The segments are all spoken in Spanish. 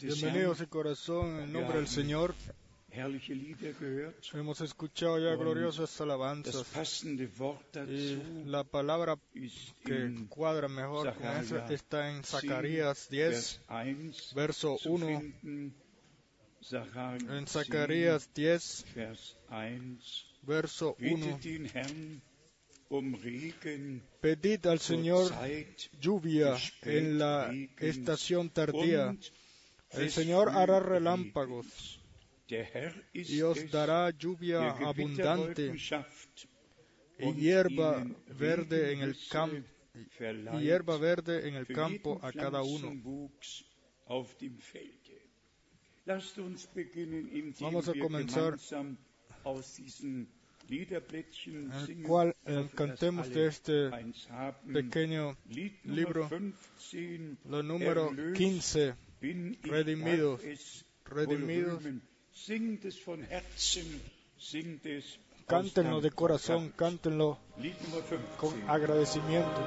Bienvenidos de corazón en el nombre del Señor. Hemos escuchado ya gloriosas alabanzas y la palabra que cuadra mejor con Zacarías está en 10, Zacarías 10, Vers 1 verso zu 1. finden. Zacharías En Zacarías 10, 10, Vers 1. verso 1. Pedid al Señor lluvia en la estación tardía. El Señor hará relámpagos y os dará lluvia abundante y hierba verde en el campo y hierba verde en el campo a cada uno. Vamos a comenzar singen, cual eh, cantemos de este pequeño libro, 15, lo número Erlöst 15, bin ich, Redimidos, redimidos. Cántenlo de corazón, cántenlo Lied Nummer 15. con agradecimiento.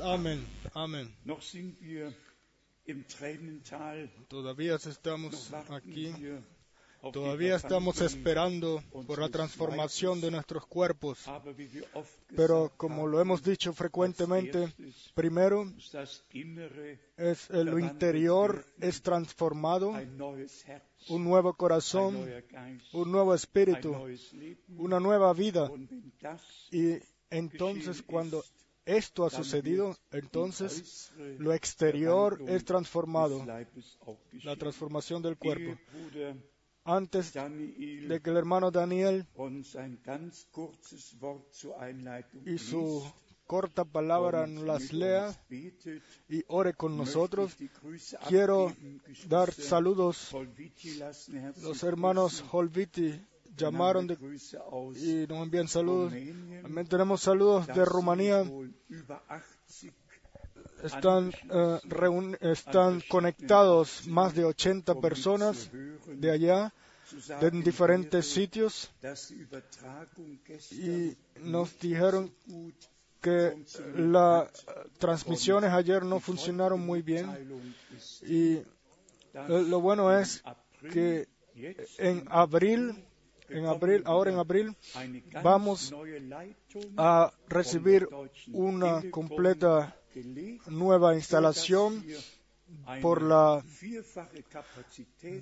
Amén, Todavía estamos aquí, todavía estamos esperando por la transformación de nuestros cuerpos. Pero como lo hemos dicho frecuentemente, primero es lo interior es transformado, un nuevo corazón, un nuevo espíritu, una nueva vida. Y entonces cuando esto ha sucedido, entonces lo exterior es transformado, la transformación del cuerpo. Bruder antes de que el hermano Daniel y su corta palabra nos las lea y ore con nosotros, quiero dar saludos. Herzliche Los hermanos Holviti llamaron de- y nos envían saludos. También tenemos saludos de Rumanía. wohl über 80 Están, eh, están conectados más de 80 personas de allá, de diferentes sitios, y nos dijeron que las transmisiones ayer no funcionaron muy bien. Y eh, lo bueno es que en abril, en abril, ahora en abril, vamos a recibir una completa nueva instalación por la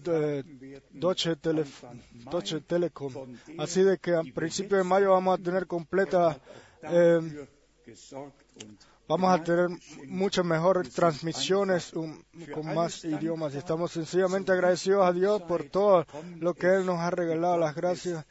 werden, Deutsche, Tele- Telekom. Así de que a die wir principio de mayo vamos a tener completa, eh, vamos a tener muchas mejores transmisiones con más idiomas. Y estamos sencillamente agradecidos a Dios por todo lo que Él nos ha regalado, las gracias.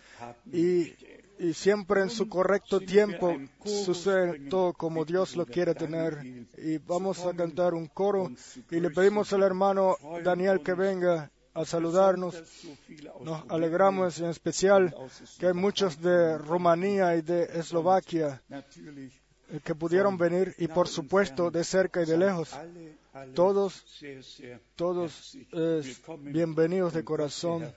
Y, y siempre en su correcto tiempo sucede todo como Dios lo quiere tener. Y vamos a cantar un coro y le pedimos al hermano Daniel que venga a saludarnos. Nos alegramos en especial que hay muchos de Rumanía y de Eslovaquia que pudieron venir y por supuesto de cerca y de lejos. Todos, todos eh, bienvenidos de corazón.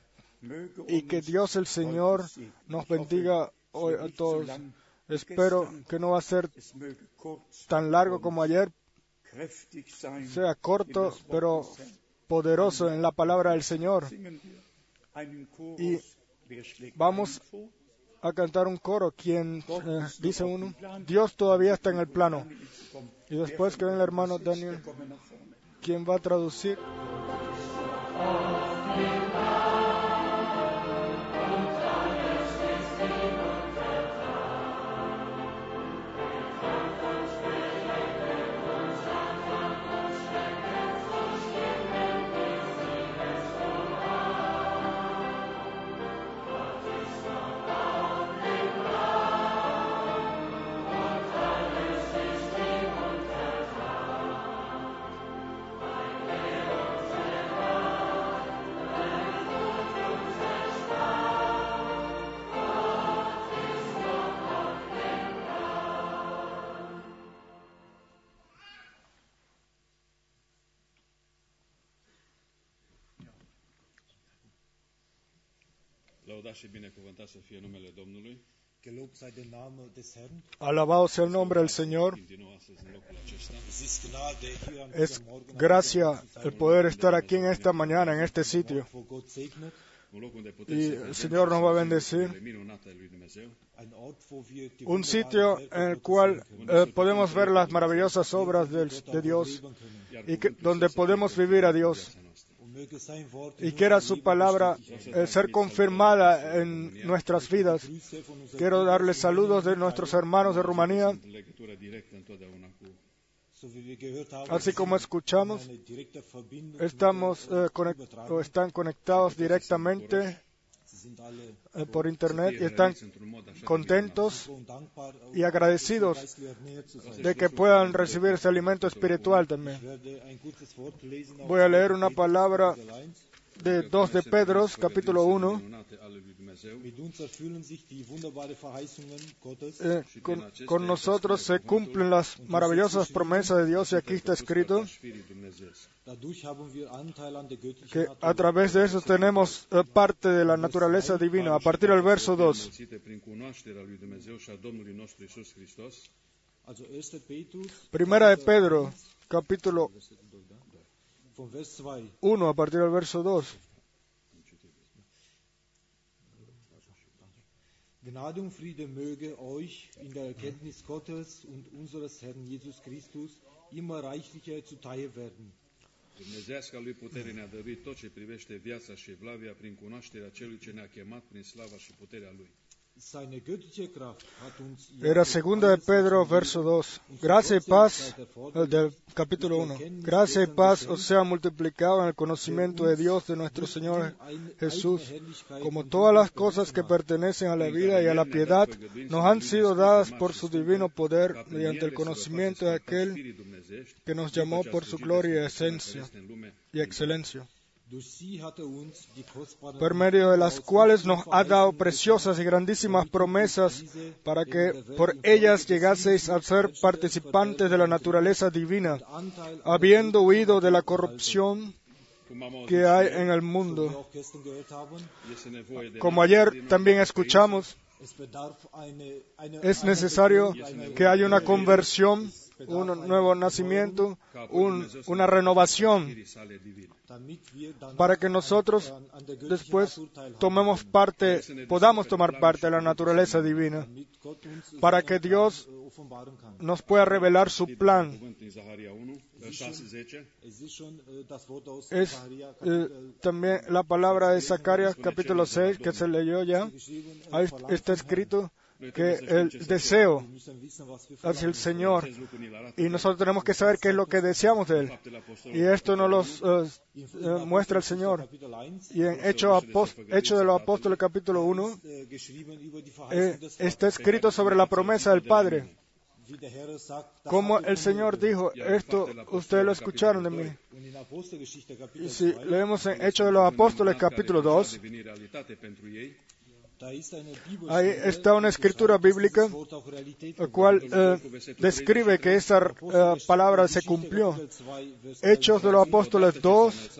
y que Dios el Señor nos bendiga hoy a todos. Espero que no va a ser tan largo como ayer, sea corto, pero poderoso en la palabra del Señor. Y vamos? A cantar un coro, quien eh, dice uno, Dios todavía está en el plano. Y después que venga el hermano Daniel, quien va a traducir. Și binecuvântat să fie numele Domnului. Alabado sea el nombre del Señor. Es gracia el poder estar aquí en esta mañana, en este sitio. Y el Señor nos va a bendecir. Un sitio en el cual eh, podemos ver las maravillosas obras de Dios y que, donde podemos vivir a Dios. Y quiera su palabra eh, ser confirmada en nuestras vidas. Quiero darles saludos de nuestros hermanos de Rumanía, así como escuchamos. Estamos eh, están conectados directamente Sie sind alle eh, por internet y están contentos y agradecidos de que puedan recibir ese alimento espiritual también. Voy a leer una palabra Kapitel 1. de 2 de Pedro, capítulo 1. Eh, con, con nosotros se cumplen las maravillosas promesas de Dios y aquí está escrito que a través de eso tenemos eh, parte de la naturaleza divina. A partir del verso 2, Înmulțite prin cunoașterea lui Dumnezeu și a Domnului nostru Isus Hristos, Also 1. Petrus primera de Pedro, capítulo von Vers 2. 1, a partir del verso 2. Gnade und Friede möge euch in der Erkenntnis Gottes und unseres Herrn Jesus Christus immer reichlicher zuteil werden. Dumnezeasca lui putere ne-a dăruit tot ce privește viața și evlavia prin cunoașterea celui ce ne-a chemat prin slava și puterea lui. Era segunda de Pedro, verso 2. Gracia y paz, del capítulo 1. Gracia y paz os sea multiplicado en el conocimiento de Dios de nuestro Señor Jesús, como todas las cosas que pertenecen a la vida y a la piedad nos han sido dadas por su divino poder mediante el conocimiento de aquel que nos llamó por su gloria y esencia y excelencia er por medio de las cuales nos ha dado preciosas y grandísimas promesas para que por ellas llegaseis a ser participantes de la naturaleza divina, habiendo huido de la corrupción que hay en el mundo. Como ayer también escuchamos, Es necesario que haya una conversión, un nuevo nacimiento, un- una renovación para que nosotros después tomemos parte, podamos tomar parte de la naturaleza divina, para que Dios nos pueda revelar su plan. Cuvânt din Zaharia 1, versetul 6, Es eh, también la palabra de Zacarías capítulo 6 que se leyó ya. Ahí está escrito que el deseo hacia el. Señor y nosotros tenemos que saber qué es lo que deseamos de Él. Y esto nos los eh, eh, muestra el Señor. Kapitel 1 Y en Hechos de los Apóstoles capítulo 1 äh, geschrieben über die eh, está escrito sobre la promesa del Padre. Como el Señor dijo, esto ustedes lo escucharon de mí. Y si 2, leemos en Hechos de los Apóstoles capítulo 2, ahí está una escritura bíblica el cual eh, describe que esa eh, palabra se cumplió. Hechos de los Apóstoles 2,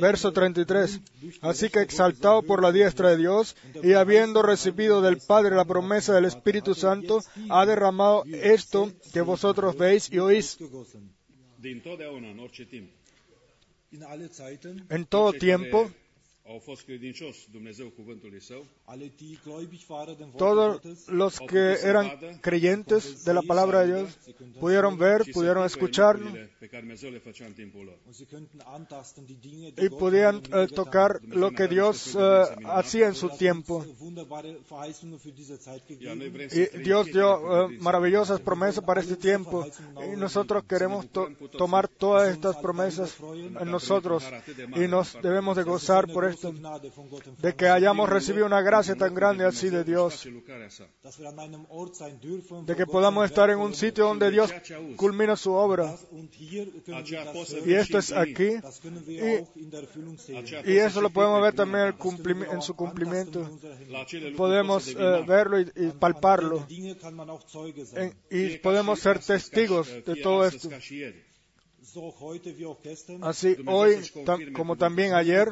verso 33. Así que exaltado por la diestra de Dios y habiendo recibido del Padre la promesa del Espíritu Santo, ha derramado esto que vosotros veis y oís en todo tiempo, au fost credincioși Dumnezeu cuvântului Său, todos los que eran creyentes de la palabra de Dios pudieron ver, pudieron escucharlo y podían eh, tocar lo que Dios eh, hacía en su tiempo. Y trăim Dios dio eh, maravillosas promesas para este tiempo. y nosotros queremos to- tomar todas estas promesas en nosotros y nos debemos de gozar por esto, De que hayamos recibido una gracia tan grande así de Dios, de que podamos estar en un sitio donde Dios culmina su obra. Y esto es aquí Y- eso lo podemos ver también en, su cumplimiento. Podemos eh, verlo y, palparlo y podemos ser testigos de todo esto. Así hoy, tam- como también ayer,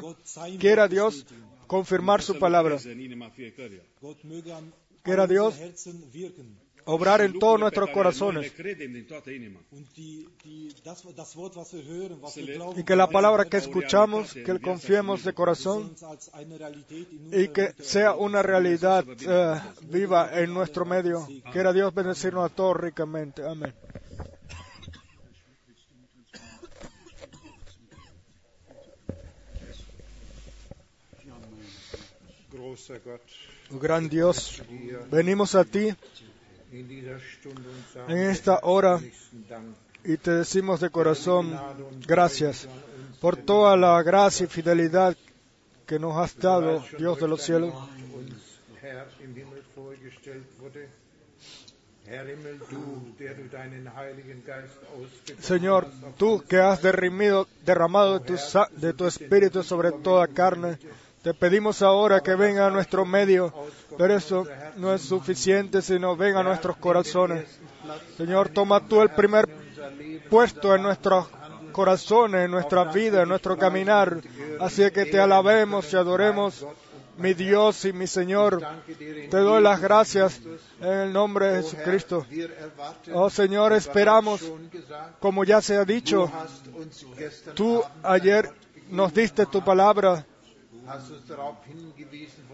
quiera Dios confirmar su palabra, an Quiera Dios obrar en todos nuestros corazones. wir y que la palabra que escuchamos, que confiemos de corazón y que sea una realidad eh, viva en nuestro medio. Quiera Dios bendecirnos a todos ricamente. Amén. Oh, Gran Dios, venimos a ti en esta hora y te decimos de corazón gracias por toda la gracia y fidelidad que nos has dado, Dios de los cielos. Señor, tú que has derrimido, derramado de tu espíritu sobre toda carne, te pedimos ahora que venga a nuestro medio, pero eso no es suficiente, sino venga a nuestros corazones. Señor, toma tú el primer puesto en nuestros corazones, en nuestra vida, en nuestro caminar. Así que te alabemos y adoremos, mi Dios y mi Señor. Te doy las gracias en el nombre de Jesucristo. Oh Señor, esperamos, como ya se ha dicho, Tú ayer nos diste tu palabra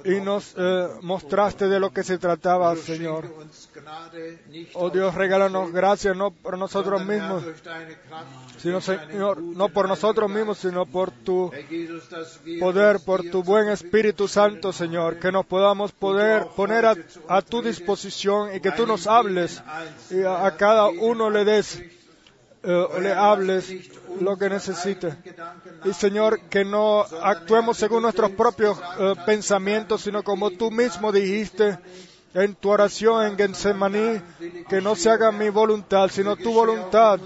y nos eh, mostraste de lo que se trataba, Señor. Oh Dios, regálanos gracias no por nosotros mismos, sino, Señor, no por nosotros mismos, sino por tu poder, por tu buen Espíritu Santo. Señor, que nos podamos poder poner a, a tu disposición y que tú nos hables y a, a cada uno le des eh, le hables lo que necesite. Y Señor, que no actuemos según nuestros propios eh, pensamientos, sino como tú mismo dijiste en tu oración en Getsemaní, que no se haga mi voluntad, sino tu voluntad.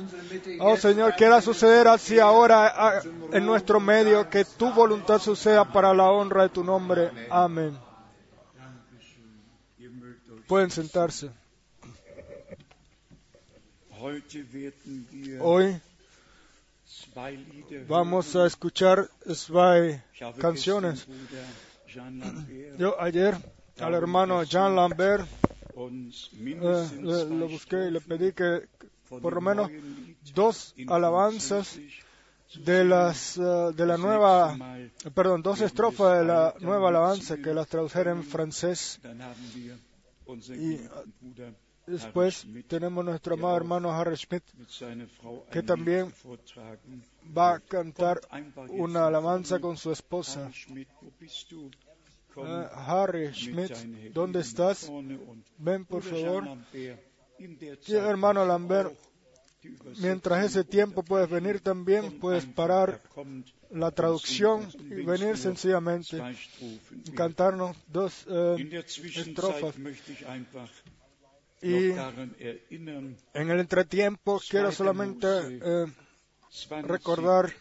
Oh Señor, quiera suceder así ahora ah, en nuestro medio, que tu voluntad suceda para la honra de tu nombre. Amén. Pueden sentarse. Hoy vamos a escuchar zwei canciones. Yo ayer al hermano Jean Lambert eh, le, lo busqué y le pedí que por lo menos dos alabanzas de las eh, de la nueva perdón dos estrofas de la nueva alabanza que las tradujera en francés. Y, después tenemos nuestro amado hermano Harry Schmidt que también va a cantar una alabanza con su esposa. Harry Schmidt, Harry Händen ¿dónde estás? ven por favor. Sí, hermano Lambert, mientras ese tiempo puedes venir también puedes parar kommt la traducción y venir sencillamente cantarnos dos eh, estrofas y erinnern, en el entretiempo quiero solamente eh, 20, recordar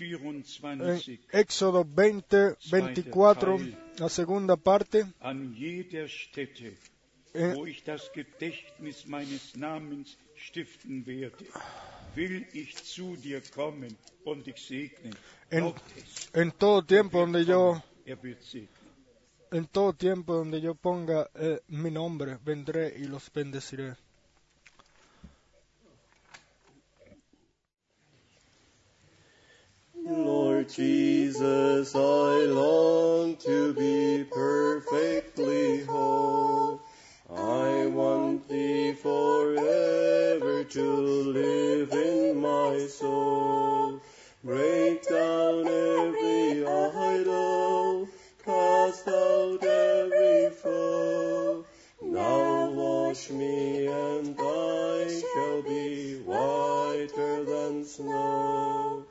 en 24, Éxodo 20, 24, la segunda parte, en, wo ich das Gedächtnis meines Namens stiften werde, will ich zu dir kommen und dich segnen. en, en todo tiempo donde yo er wird segnen. En todo tiempo donde yo ponga eh, mi nombre vendré y los bendeciré. Lord Jesus, I long to be perfectly whole. I want thee forever to live in my soul. Break down every idol, out every foe. Now wash me and I shall be whiter than snow.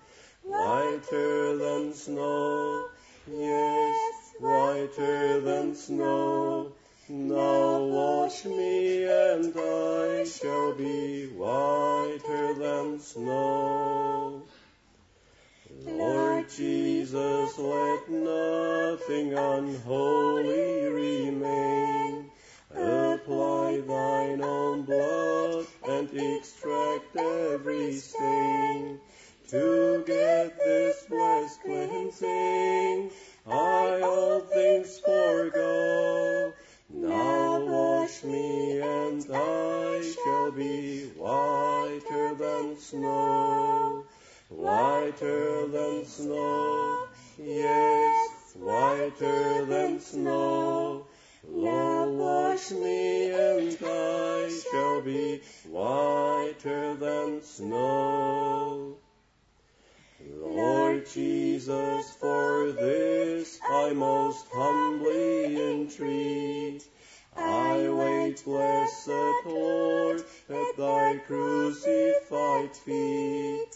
Whiter than snow, yes, whiter than snow. Now wash me and I shall be whiter than snow. Lord Jesus, let nothing unholy remain. Apply thine own blood and extract every stain. To get this blessed cleansing, I all things forego. Now wash me and I shall be whiter than snow. Whiter than snow, yes, whiter than snow. Lord, wash me and I shall be whiter than snow. Lord Jesus, for this I most humbly entreat. I wait, blessed Lord, at thy crucified feet.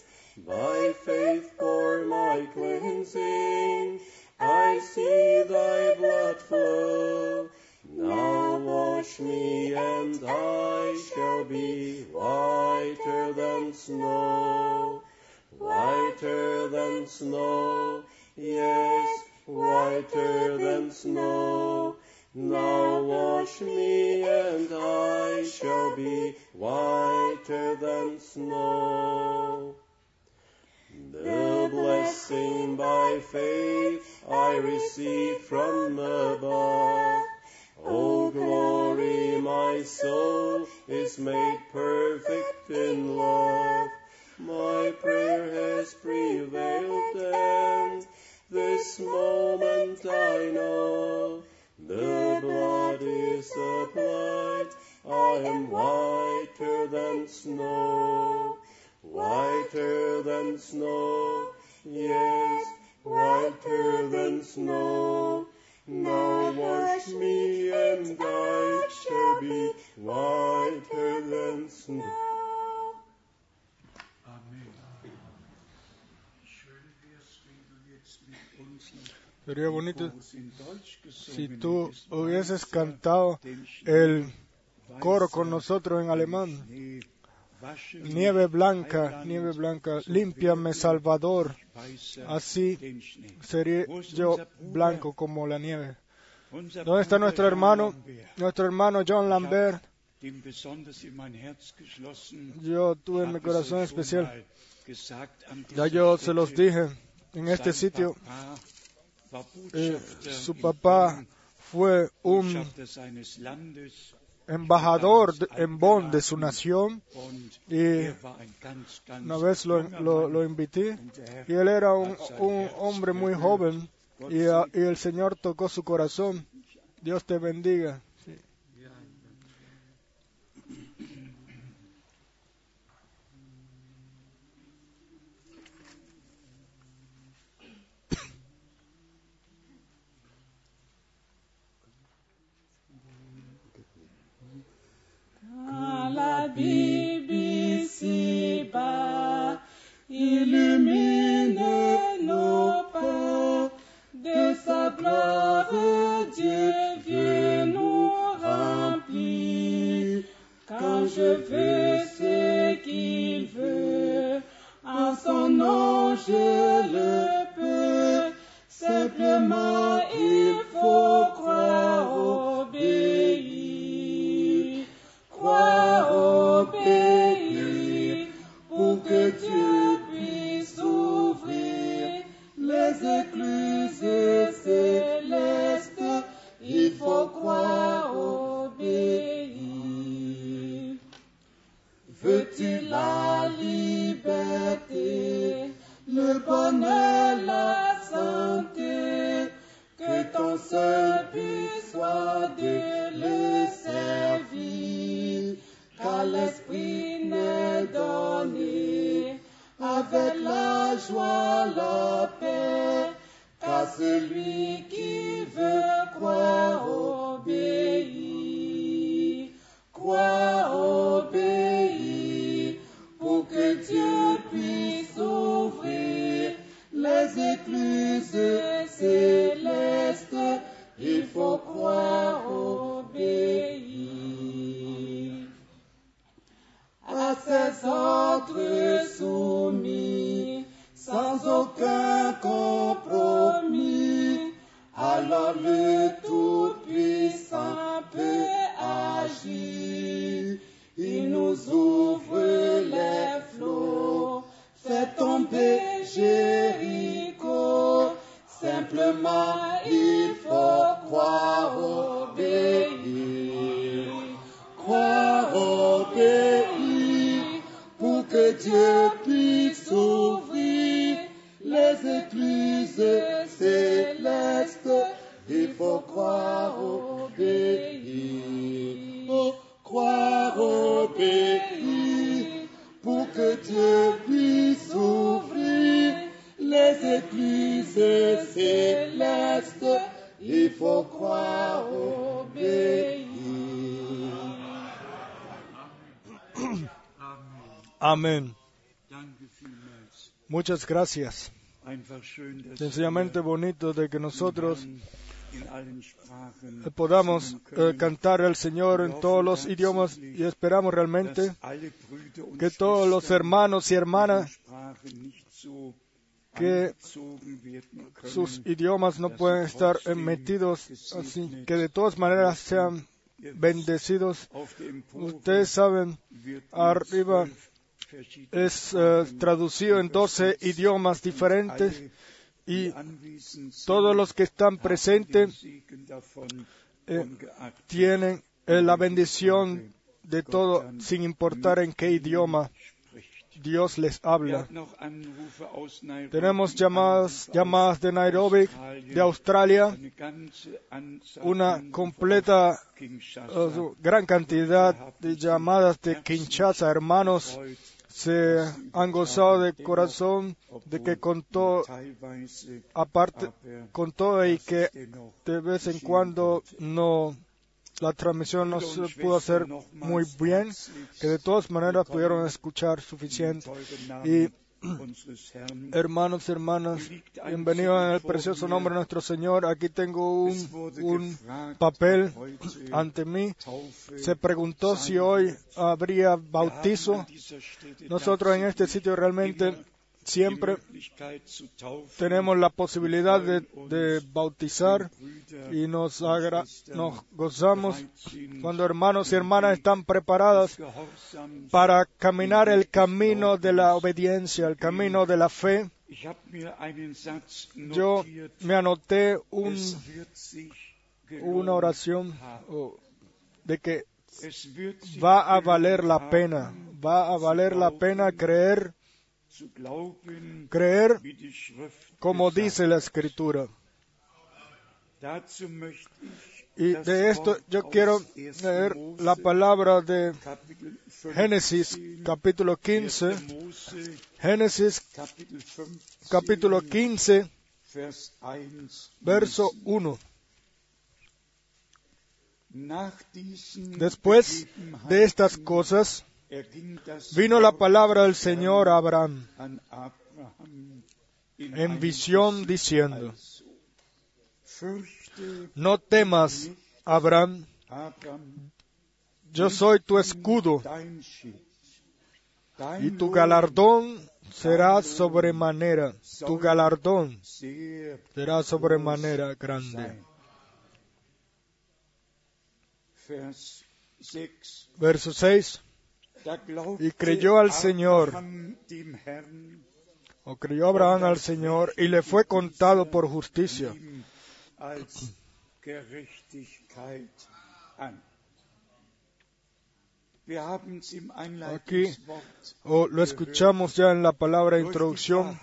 By faith for my cleansing, I see thy blood flow. Now wash me and I shall be whiter than snow. Whiter than snow, yes, whiter than snow. Now wash me and I shall be whiter than snow. The blessing by faith I receive from above. O glory, my soul is made perfect in love. My prayer has prevailed and this moment I know the blood is applied. I am whiter than snow, whiter than snow, yes, whiter than snow. Now wash me and I shall be whiter than snow. Sería bonito si tú hubieses cantado el coro con nosotros en alemán. Nieve blanca, nieve blanca, límpiame Salvador. Así ist yo blanco como la nieve. ¿Dónde está nuestro hermano? Nuestro hermano John Lambert. Yo tuve en mi corazón especial. Ya yo se los dije. En este sitio, eh, su papá fue un embajador en Bonn de su nación y una vez lo, lo, lo invité y él era un, un hombre muy joven y, y el Señor tocó su corazón. Dios te bendiga. La BBC bas, illumine nos pas de sa gloire, Dieu viens nous remplir. Quand je veux ce qu'il veut, en son nom je le peux. Simplement il faut croire, célestes. Il faut croire, obéir. Veux-tu la liberté, le bonheur, la santé, que ton seul but soit de le servir, car l'Esprit n'est donné avec la joie, la celui qui veut croire, Muchas gracias. Sencillamente bonito de que nosotros eh, podamos eh, cantar al Señor en todos los idiomas y esperamos realmente que todos los hermanos y hermanas que sus idiomas no pueden estar metidos así, que de todas maneras sean bendecidos. Ustedes saben, arriba es eh, traducido en 12 idiomas diferentes y todos los que están presentes eh, tienen eh, la bendición de todo sin importar en qué idioma. Dios les habla. Tenemos llamadas, llamadas de Nairobi, de Australia, una completa, gran cantidad de llamadas de Kinshasa, hermanos se han gozado de corazón de que con todo, teilweise, aparte, aber con todo y que de vez en cuando no, la transmisión no se pudo hacer muy bien, que de todas maneras pudieron escuchar suficiente. Y hermanos y hermanas, bienvenidos en el precioso nombre de nuestro Señor. Aquí tengo un, un papel ante mí. Se preguntó si hoy habría bautizo. Nosotros en este sitio realmente siempre tenemos la posibilidad de, bautizar y nos gozamos cuando hermanos y hermanas están preparadas para caminar el camino de la obediencia, el camino de la fe. Yo me anoté un- una oración oh, de que va a valer la pena, va a valer la pena creer, creer como dice la Escritura. Y de esto yo quiero leer la palabra de Génesis capítulo 15, Génesis capítulo 15, verso 1. Después de estas cosas, vino la palabra del Señor a Abraham en visión diciendo, no temas, Abraham, yo soy tu escudo y tu galardón será sobremanera, tu galardón será sobremanera grande. Verso 6. Y creyó al Señor, o creyó Abraham al Señor, y le fue contado por justicia. Aquí o lo escuchamos ya en la palabra introducción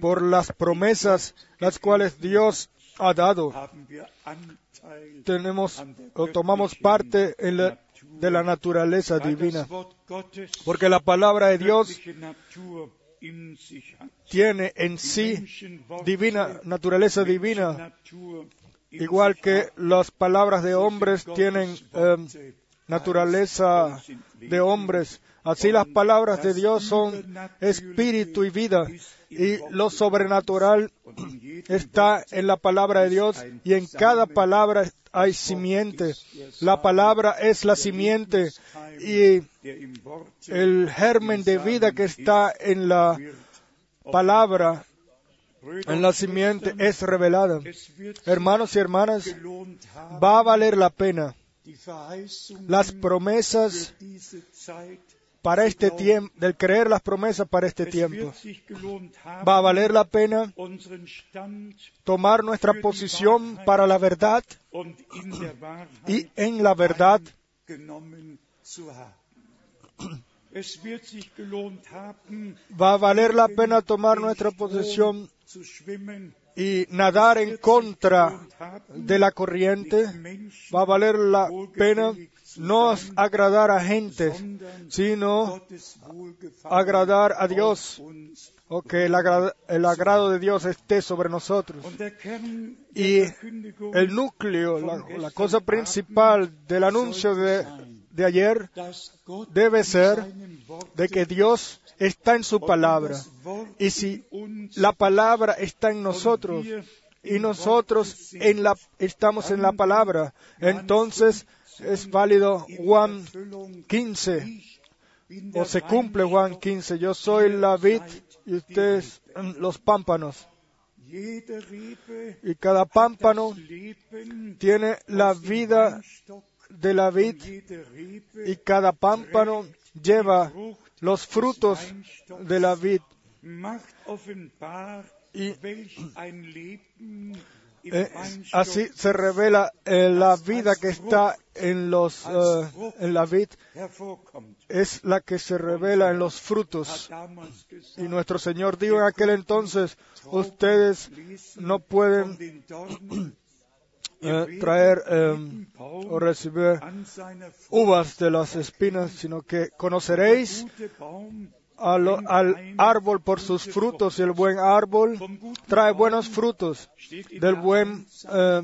por las promesas las cuales Dios ha dado. Tenemos o tomamos parte en la- de la naturaleza divina, porque la palabra de Dios tiene en sí divina naturaleza divina, igual que las palabras de hombres tienen em, naturaleza de hombres. Así las palabras de Dios son espíritu y vida. Y lo sobrenatural está en la palabra de Dios y en cada palabra hay simiente. La palabra es la simiente y el germen de vida que está en la palabra, en la simiente, es revelada. Hermanos y hermanas, va a valer la pena las promesas para este tiempo, del creer las promesas para este tiempo. Va a valer la pena tomar nuestra posición para la verdad y en la verdad va a valer la pena tomar nuestra posición y nadar en contra de la corriente. Va a valer la pena no agradar a gente, sino agradar a Dios, o que el, agra- el agrado de Dios esté sobre nosotros. Y el núcleo, la, cosa principal del anuncio de, ayer debe ser de que Dios está en su palabra. Y si la palabra está en nosotros y nosotros estamos en la palabra, entonces es válido Juan 15 o se cumple Juan 15. Yo soy la vid y ustedes los pámpanos. Y cada pámpano tiene la vida de la vid y cada pámpano lleva los frutos de la vid. Y Eh, así se revela eh, la vida que está en los eh, en la vid es la que se revela en los frutos. Y nuestro Señor dijo en aquel entonces, ustedes no pueden eh, traer eh, o recibir uvas de las espinas, sino que conoceréis al árbol por sus frutos y el buen árbol trae buenos frutos. Del buen eh,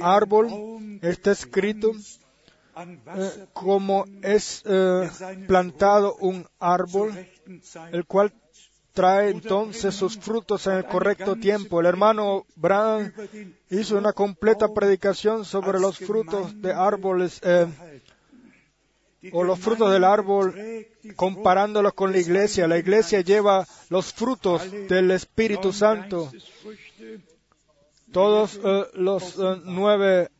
árbol está escrito eh, como es eh, plantado un árbol, el cual trae entonces sus frutos en el correcto tiempo. El hermano den hizo una completa predicación sobre los frutos de árboles eh, o los frutos del árbol comparándolos con la iglesia. La iglesia lleva los frutos del Espíritu Santo. Todos eh, los eh, nueve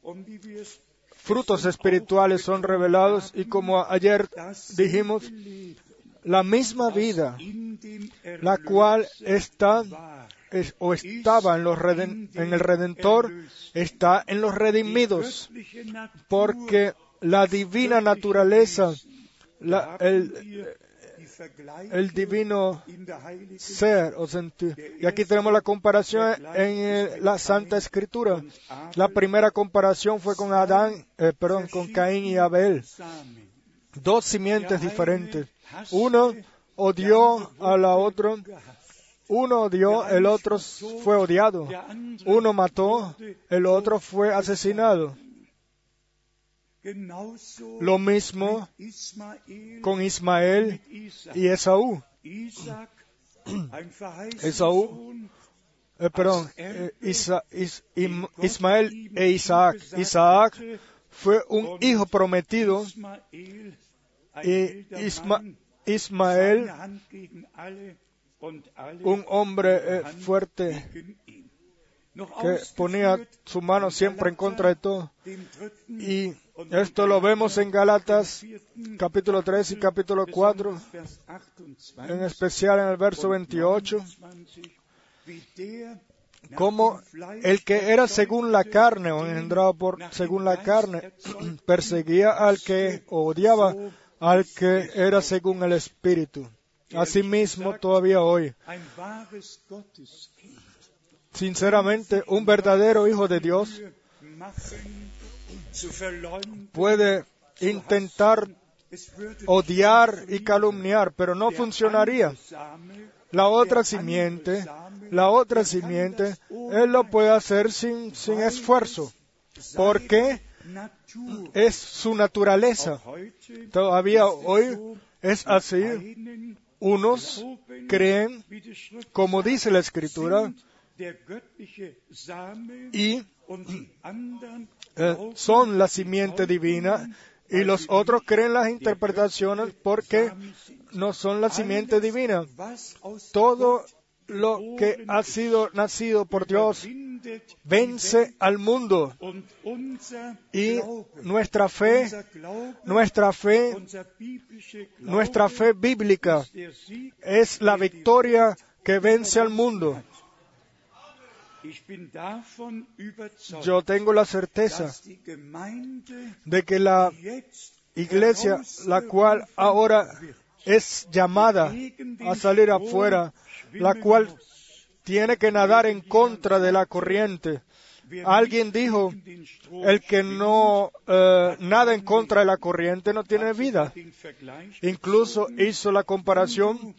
frutos espirituales son revelados y como ayer dijimos, la misma vida, la cual está o estaba en, en el Redentor, está en los redimidos, porque la divina naturaleza, el, el divino ser o sentir. Y aquí tenemos la comparación en eh, la Santa Escritura. La primera comparación fue con Adán, eh, perdón, con Caín y Abel. Dos simientes diferentes. Uno odió a la otra, uno odió, el otro fue odiado. Uno mató, el otro fue asesinado. Lo mismo con Ismael y Esaú. Esaú, Eh, perdón, eh, Isa- Is- Im- Ismael e Isaac. Isaac fue un hijo prometido y Isma- Ismael, un hombre eh, fuerte que ponía su mano siempre en contra de todo. Y esto lo vemos en vierten capítulo 3 y capítulo 4, besonders Vers 28, en especial en el verso 28, 29, wie der nach como el que era según la carne o engendrado por según la carne perseguía al que odiaba al que era según el espíritu. Asimismo todavía hoy, sinceramente, un verdadero hijo de Dios puede intentar odiar y calumniar, pero no funcionaría. La otra simiente, la otra simiente, él lo puede hacer sin, sin esfuerzo, porque es su naturaleza. Todavía hoy es así. Unos creen, como dice la escritura, y eh, son la simiente divina, y los otros creen las interpretaciones porque no son la simiente divina. Todo lo que ha sido nacido por Dios vence al mundo y nuestra fe, nuestra fe, nuestra fe bíblica es la victoria que vence al mundo. Yo tengo la certeza de que la iglesia, la cual ahora es llamada a salir afuera, la cual tiene que nadar en contra de la corriente. Alguien dijo, el que no eh, nada en contra de la corriente no tiene vida. Incluso hizo la comparación,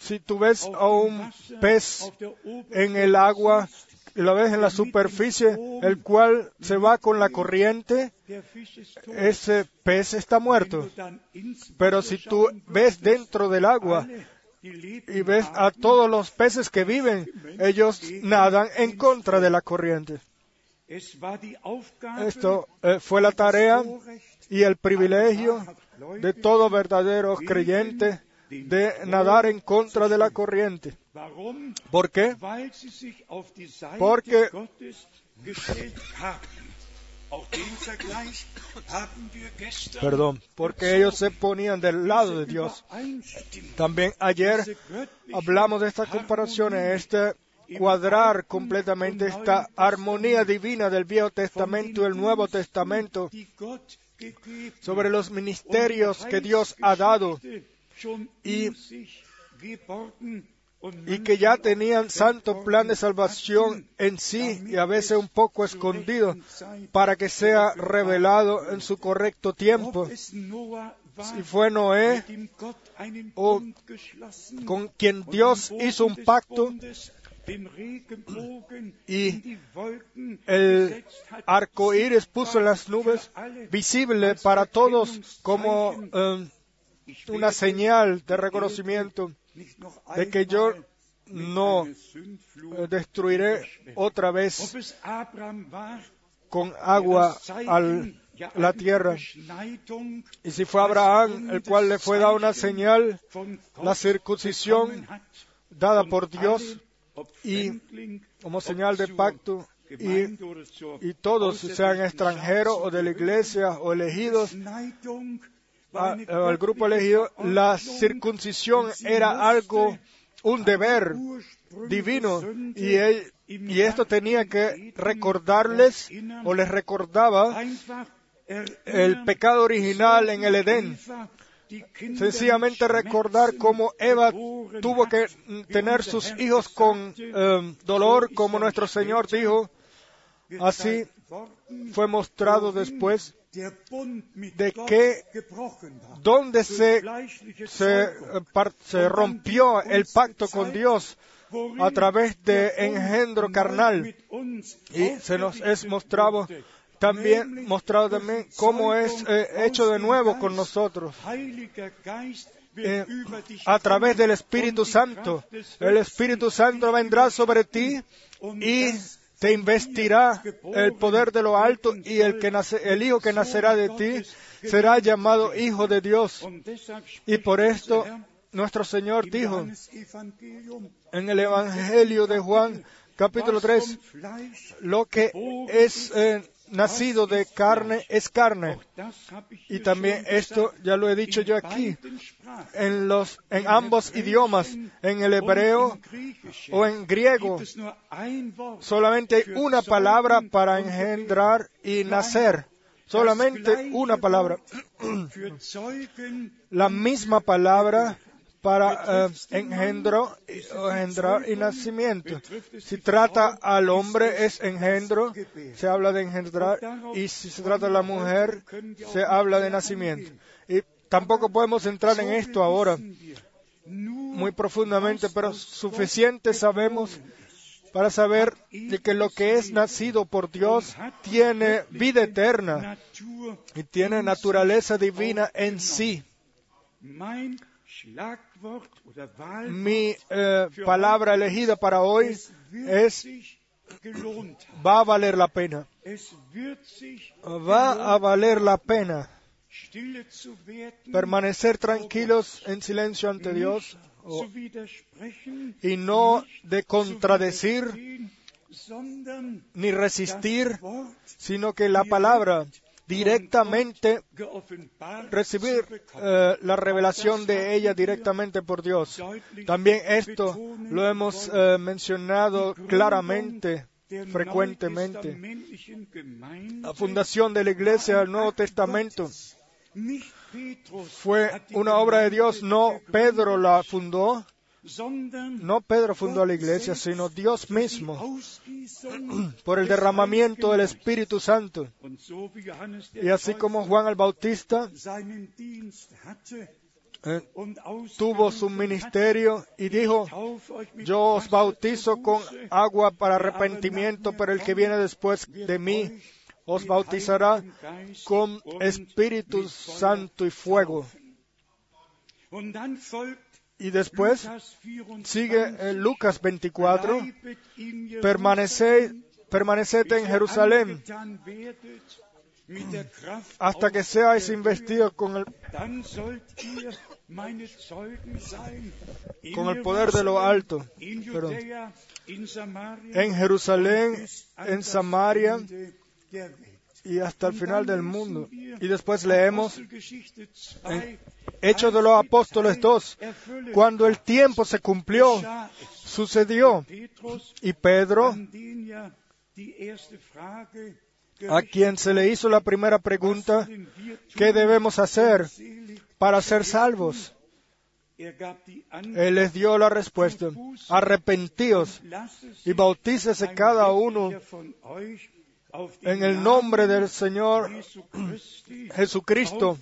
si tú ves a un pez en el agua, lo ves en la superficie, el cual se va con la corriente, ese pez está muerto. Pero si tú ves dentro del agua y ves a todos los peces que viven, ellos nadan en contra de la corriente. Esto eh, fue la tarea y el privilegio de todo verdadero creyente de nadar en contra de la corriente. ¿Por qué? Porque- Perdón, porque ellos se ponían del lado de Dios. También ayer hablamos de estas comparaciones, esta cuadrar completamente esta armonía divina del Viejo Testamento y el Nuevo Testamento sobre los ministerios que Dios ha dado y, y que ya tenían santo plan de salvación en sí y a veces un poco escondido para que sea revelado en su correcto tiempo. Si fue Noé o con quien Dios hizo un pacto y el arco iris puso en las nubes visible para todos como eh, una señal de reconocimiento de que yo no eh, destruiré otra vez con agua al, la tierra. Y si fue Abraham, el cual le fue dada una señal, la circuncisión dada por Dios, y como señal de pacto, y, y todos, sean extranjeros o de la iglesia o elegidos, al grupo elegido, la circuncisión era algo, un deber divino, y, y esto tenía que recordarles o les recordaba el pecado original en el Edén. Sencillamente recordar cómo Eva tuvo que tener sus hijos con eh, dolor, como nuestro Señor dijo. Así fue mostrado después de que donde se, se, eh, se rompió el pacto con Dios a través de engendro carnal y se nos es mostrado también mostrado también cómo es eh, hecho de nuevo con nosotros. Eh, a través del Espíritu Santo. El Espíritu Santo vendrá sobre ti y te investirá el poder de lo alto y el, que nace, el hijo que nacerá de ti será llamado hijo de Dios. Y por esto nuestro Señor dijo en el Evangelio de Juan capítulo 3, lo que es eh, nacido de carne es carne. Y también esto ya lo he dicho yo aquí, en, los, en ambos idiomas, en el hebreo o en griego, solamente hay una palabra para engendrar y nacer. Solamente una palabra. La misma palabra para eh, engendro, engendrar y nacimiento. Si trata al hombre es engendro, se habla de engendrar, y si se trata de la mujer, se habla de nacimiento. Y tampoco podemos entrar en esto ahora muy profundamente, pero suficiente sabemos para saber de que lo que es nacido por Dios tiene vida eterna y tiene naturaleza divina en sí. Mi eh, palabra elegida para hoy es va a valer la pena. Va a valer la pena permanecer tranquilos en silencio ante Dios y no de contradecir ni resistir, sino que la palabra directamente recibir eh, la revelación de ella directamente por Dios. También esto lo hemos eh, mencionado claramente frecuentemente. La fundación de la Iglesia del Nuevo Testamento fue una obra de Dios, no Pedro la fundó, no Pedro fundó la iglesia, sino Dios mismo, por el derramamiento del Espíritu Santo. Y así como Juan el Bautista eh, tuvo su ministerio y dijo, yo os bautizo con agua para arrepentimiento, pero el que viene después de mí os bautizará con Espíritu Santo y fuego. Y después sigue Lucas 24, permaneced, permaneced en Jerusalén hasta que seáis investidos con el, con el poder de lo alto. En Jerusalén, en Samaria y hasta el final del mundo. Y después leemos Apostelgeschichte 2, Hechos de los Apóstoles 2, Zeit erfüllt cuando el tiempo se cumplió, sucedió. Y Pedro, a quien se le hizo la primera pregunta, ¿qué debemos hacer para ser salvos? Él les dio la respuesta, arrepentíos y bautícese cada uno en el nombre del Señor Jesucristo,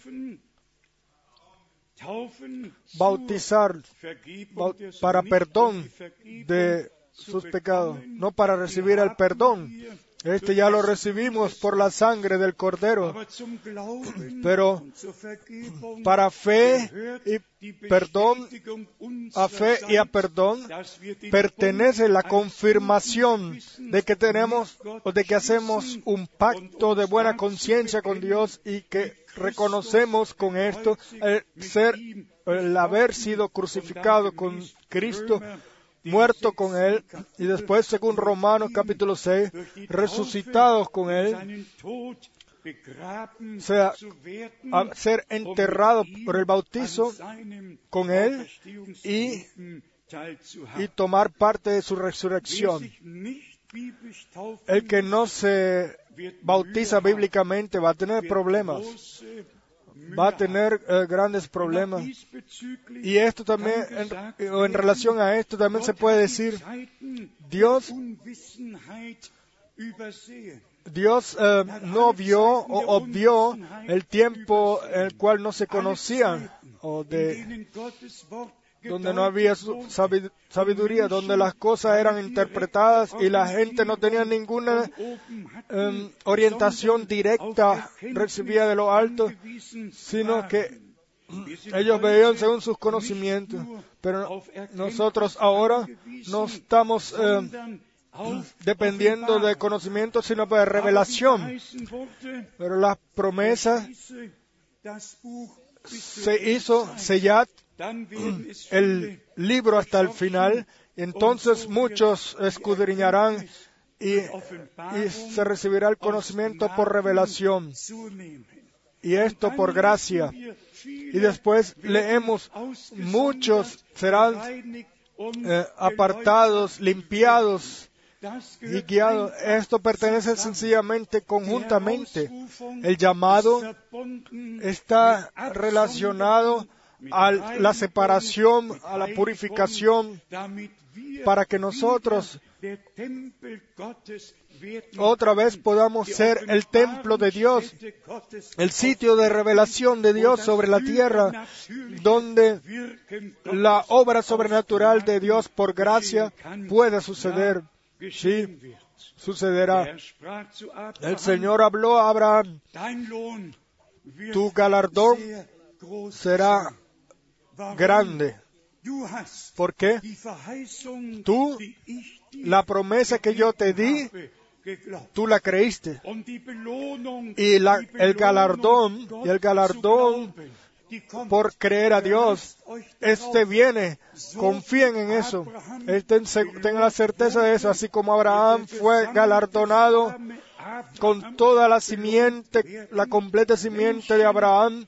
bautizar bau- para perdón de sus pecados, no para recibir el perdón. Este ya lo recibimos por la sangre del Cordero, pero para fe y perdón, a fe y a perdón pertenece la confirmación de que tenemos o de que hacemos un pacto de buena conciencia con Dios y que reconocemos con esto el ser el haber sido crucificado con Cristo muerto con Él y después, según Romanos capítulo 6, resucitados con Él, sea, ser enterrado por el bautizo con Él y, y tomar parte de su resurrección. El que no se bautiza bíblicamente va a tener problemas, va a tener eh, grandes problemas. Y esto también, en, o en relación a esto, también se puede decir, Dios, Dios eh, no vio o obvió el tiempo en el cual no se conocían o de donde no había sabiduría, donde las cosas eran interpretadas y la gente no tenía ninguna em, orientación directa recibida de lo alto, sino que ellos veían según sus conocimientos. Pero nosotros ahora no estamos em, dependiendo de conocimiento, sino de revelación. Pero las promesas se hizo sellar el libro hasta el final, entonces muchos escudriñarán y, y se recibirá el conocimiento por revelación, y esto por gracia. Y después leemos, muchos serán eh, apartados, limpiados y guiados. Esto pertenece sencillamente conjuntamente. El llamado está relacionado a la separación, a la purificación, para que nosotros otra vez podamos ser el templo de Dios, el sitio de revelación de Dios sobre la tierra, donde la obra sobrenatural de Dios por gracia pueda suceder. Sí, sucederá. El Señor habló a Abraham, tu galardón será grande. ¿Por qué? Tú, la promesa que yo te di, tú la creíste. Y el galardón, y el galardón por creer a Dios, este viene. Confíen en eso. Tengan la certeza de eso. Así como Abraham fue galardonado con toda la simiente, la completa simiente de Abraham,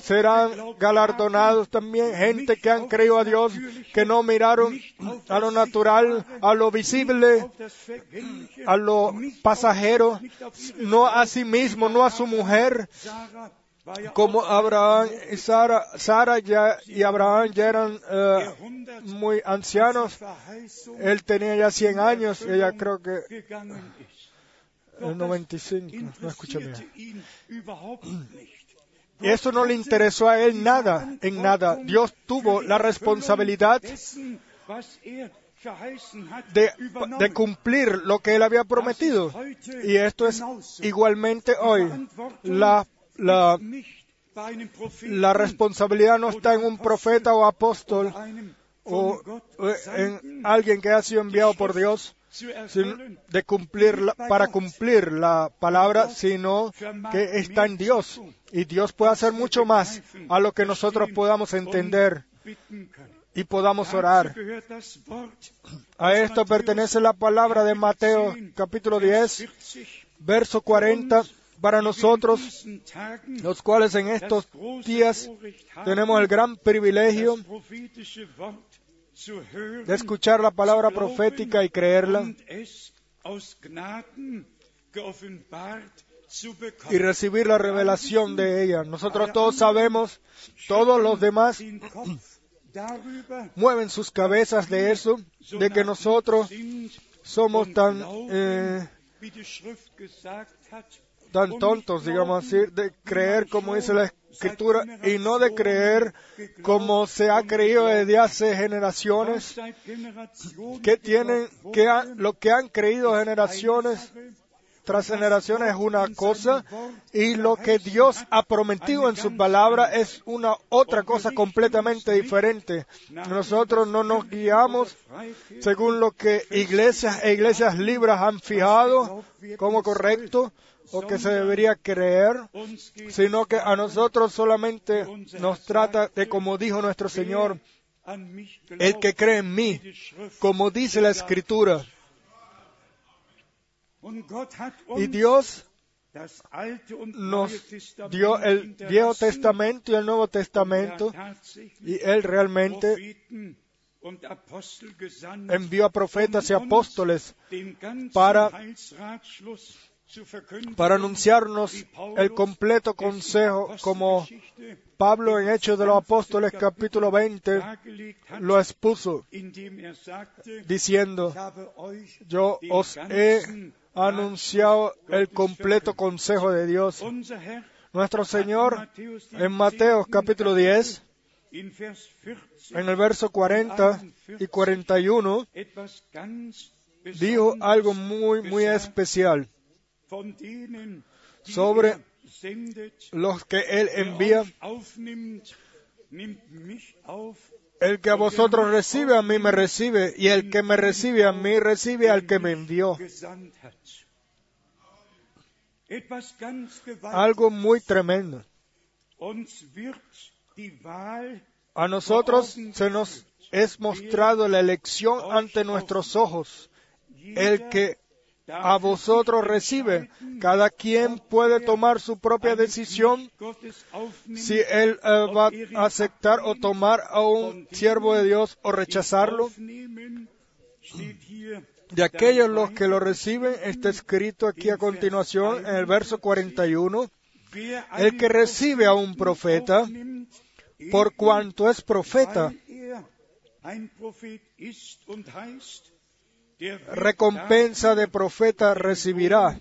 serán galardonados también gente que han creído a Dios, que no miraron a lo natural, a lo visible, a lo pasajero, no a sí mismo, no a su mujer, como Abraham y Sara, Sara ya, y Abraham ya eran eh, muy ancianos, él tenía ya 100 años, ella creo que el 95, no bien. Eso no le interesó a él nada, en nada. Dios tuvo la responsabilidad de, de cumplir lo que él había prometido. Y esto es igualmente hoy. La, la, la responsabilidad no está en un profeta o apóstol o en alguien que ha sido enviado por Dios de cumplir la- para cumplir la palabra, sino que está en Dios. Y Dios puede hacer mucho más a lo que nosotros podamos entender y podamos orar. A esto pertenece la palabra de Mateo capítulo 10, verso 40, para nosotros, los cuales en estos días tenemos el gran privilegio de escuchar la palabra profética y creerla y recibir la revelación de ella. Nosotros todos sabemos, todos los demás mueven sus cabezas de eso, de que nosotros somos tan, eh, tan tontos, digamos así, de creer como dice la escritura y no de creer como se ha creído desde hace generaciones, que tienen, que lo que han creído generaciones tras generaciones es una cosa y lo que Dios ha prometido en su palabra es una otra cosa completamente diferente. Nosotros no nos guiamos según lo que iglesias e iglesias libres han fijado como correcto o que se debería creer, sino que a nosotros solamente nos trata de como dijo nuestro Señor, el que cree en mí, como dice la Escritura. Y Dios nos dio el Viejo Testamento y el Nuevo Testamento y Él realmente envió a profetas y apóstoles para, para anunciarnos el completo consejo como Pablo en Hechos de los Apóstoles capítulo 20 lo expuso diciendo, yo os he anunciado el completo consejo de Dios. Nuestro Señor en Mateo capítulo 10, en el verso 40 y 41, dijo algo muy, muy especial sobre los que Él envía. El que a vosotros recibe, a mí me recibe, y el que me recibe, a mí recibe al que me envió. Algo muy tremendo. A nosotros se nos es mostrado la elección ante nuestros ojos. El que a vosotros recibe. Cada quien puede tomar su propia decisión si él eh, va a aceptar o tomar a un siervo de Dios o rechazarlo. De aquellos los que lo reciben, está escrito aquí a continuación en el verso 41, el que recibe a un profeta, por cuanto es profeta, recompensa de profeta recibirá.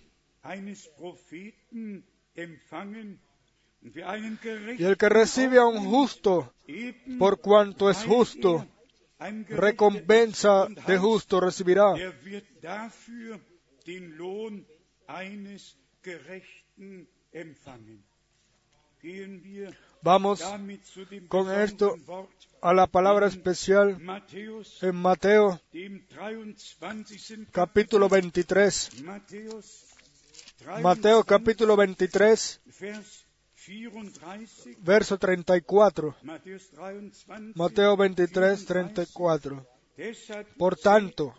Y el que recibe a un justo, por cuanto es justo, recompensa de justo recibirá. Vamos con esto a la palabra especial en Mateo capítulo 23. Mateo capítulo 23, verso 34. Mateo 23, 34. Por tanto,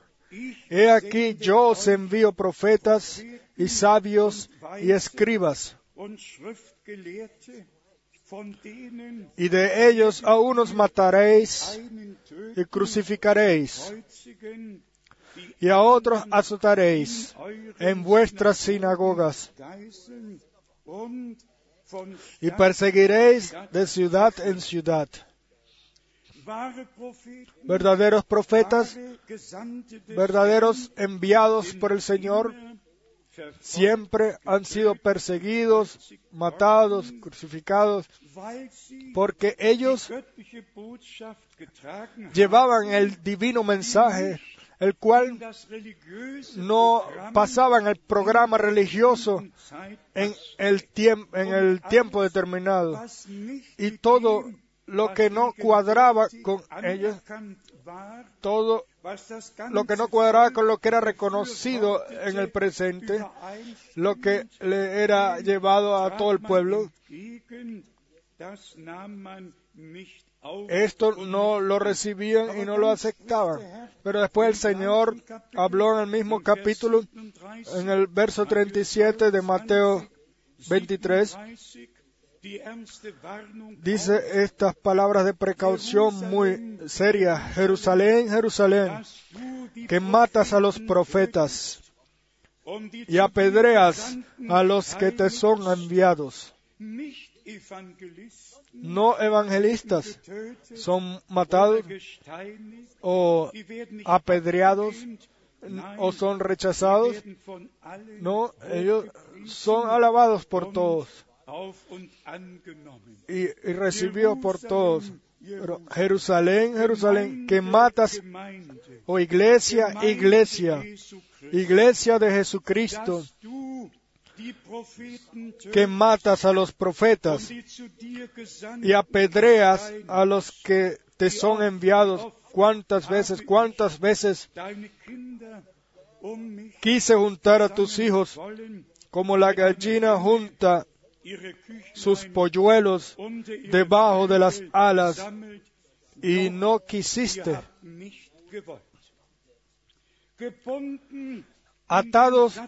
he aquí yo os envío profetas y sabios y escribas y de ellos a unos mataréis y crucificaréis, y a otros azotaréis en vuestras sinagogas, y perseguiréis de ciudad en ciudad. Verdaderos profetas, verdaderos enviados por el Señor, siempre han sido perseguidos, matados, crucificados, porque ellos llevaban el divino mensaje, el cual no pasaban el programa religioso en el, en el tiempo determinado. Y todo lo que no cuadraba con ellos, todo lo que no cuadraba con lo que era reconocido en el presente, lo que le era llevado a todo el pueblo, esto no lo recibían y no lo aceptaban. Pero después el Señor habló en el mismo capítulo, en el verso 37 de Mateo 23 die ernste Warnung dice estas palabras de precaución muy serias. Jerusalén, Jerusalén, que matas a los profetas y apedreas a los que te son enviados. No evangelistas son matados o apedreados o son rechazados. No, ellos son alabados por todos. Y, y recibidos por todos. Pero Jerusalén, Jerusalén, que matas, o iglesia, Gemeinde iglesia, Christi, iglesia de Jesucristo, que matas a los profetas y apedreas a los que te son enviados. ¿Cuántas veces, cuántas veces um quise juntar a tus hijos como la gallina junta sus polluelos debajo de las alas y no quisiste, atados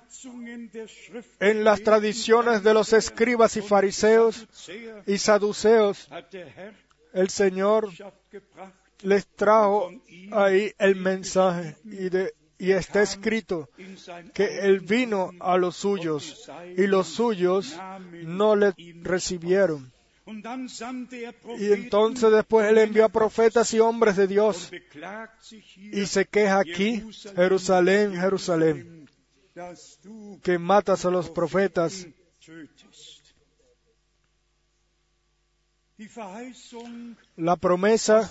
en las tradiciones de los escribas y fariseos y saduceos, el Señor les trajo ahí el mensaje y, de- y está escrito que Él vino a los suyos y los suyos no le recibieron. Er Y entonces después Él envió a profetas y hombres de Dios y se queja aquí, Jerusalén, Jerusalén, que matas a los profetas. La promesa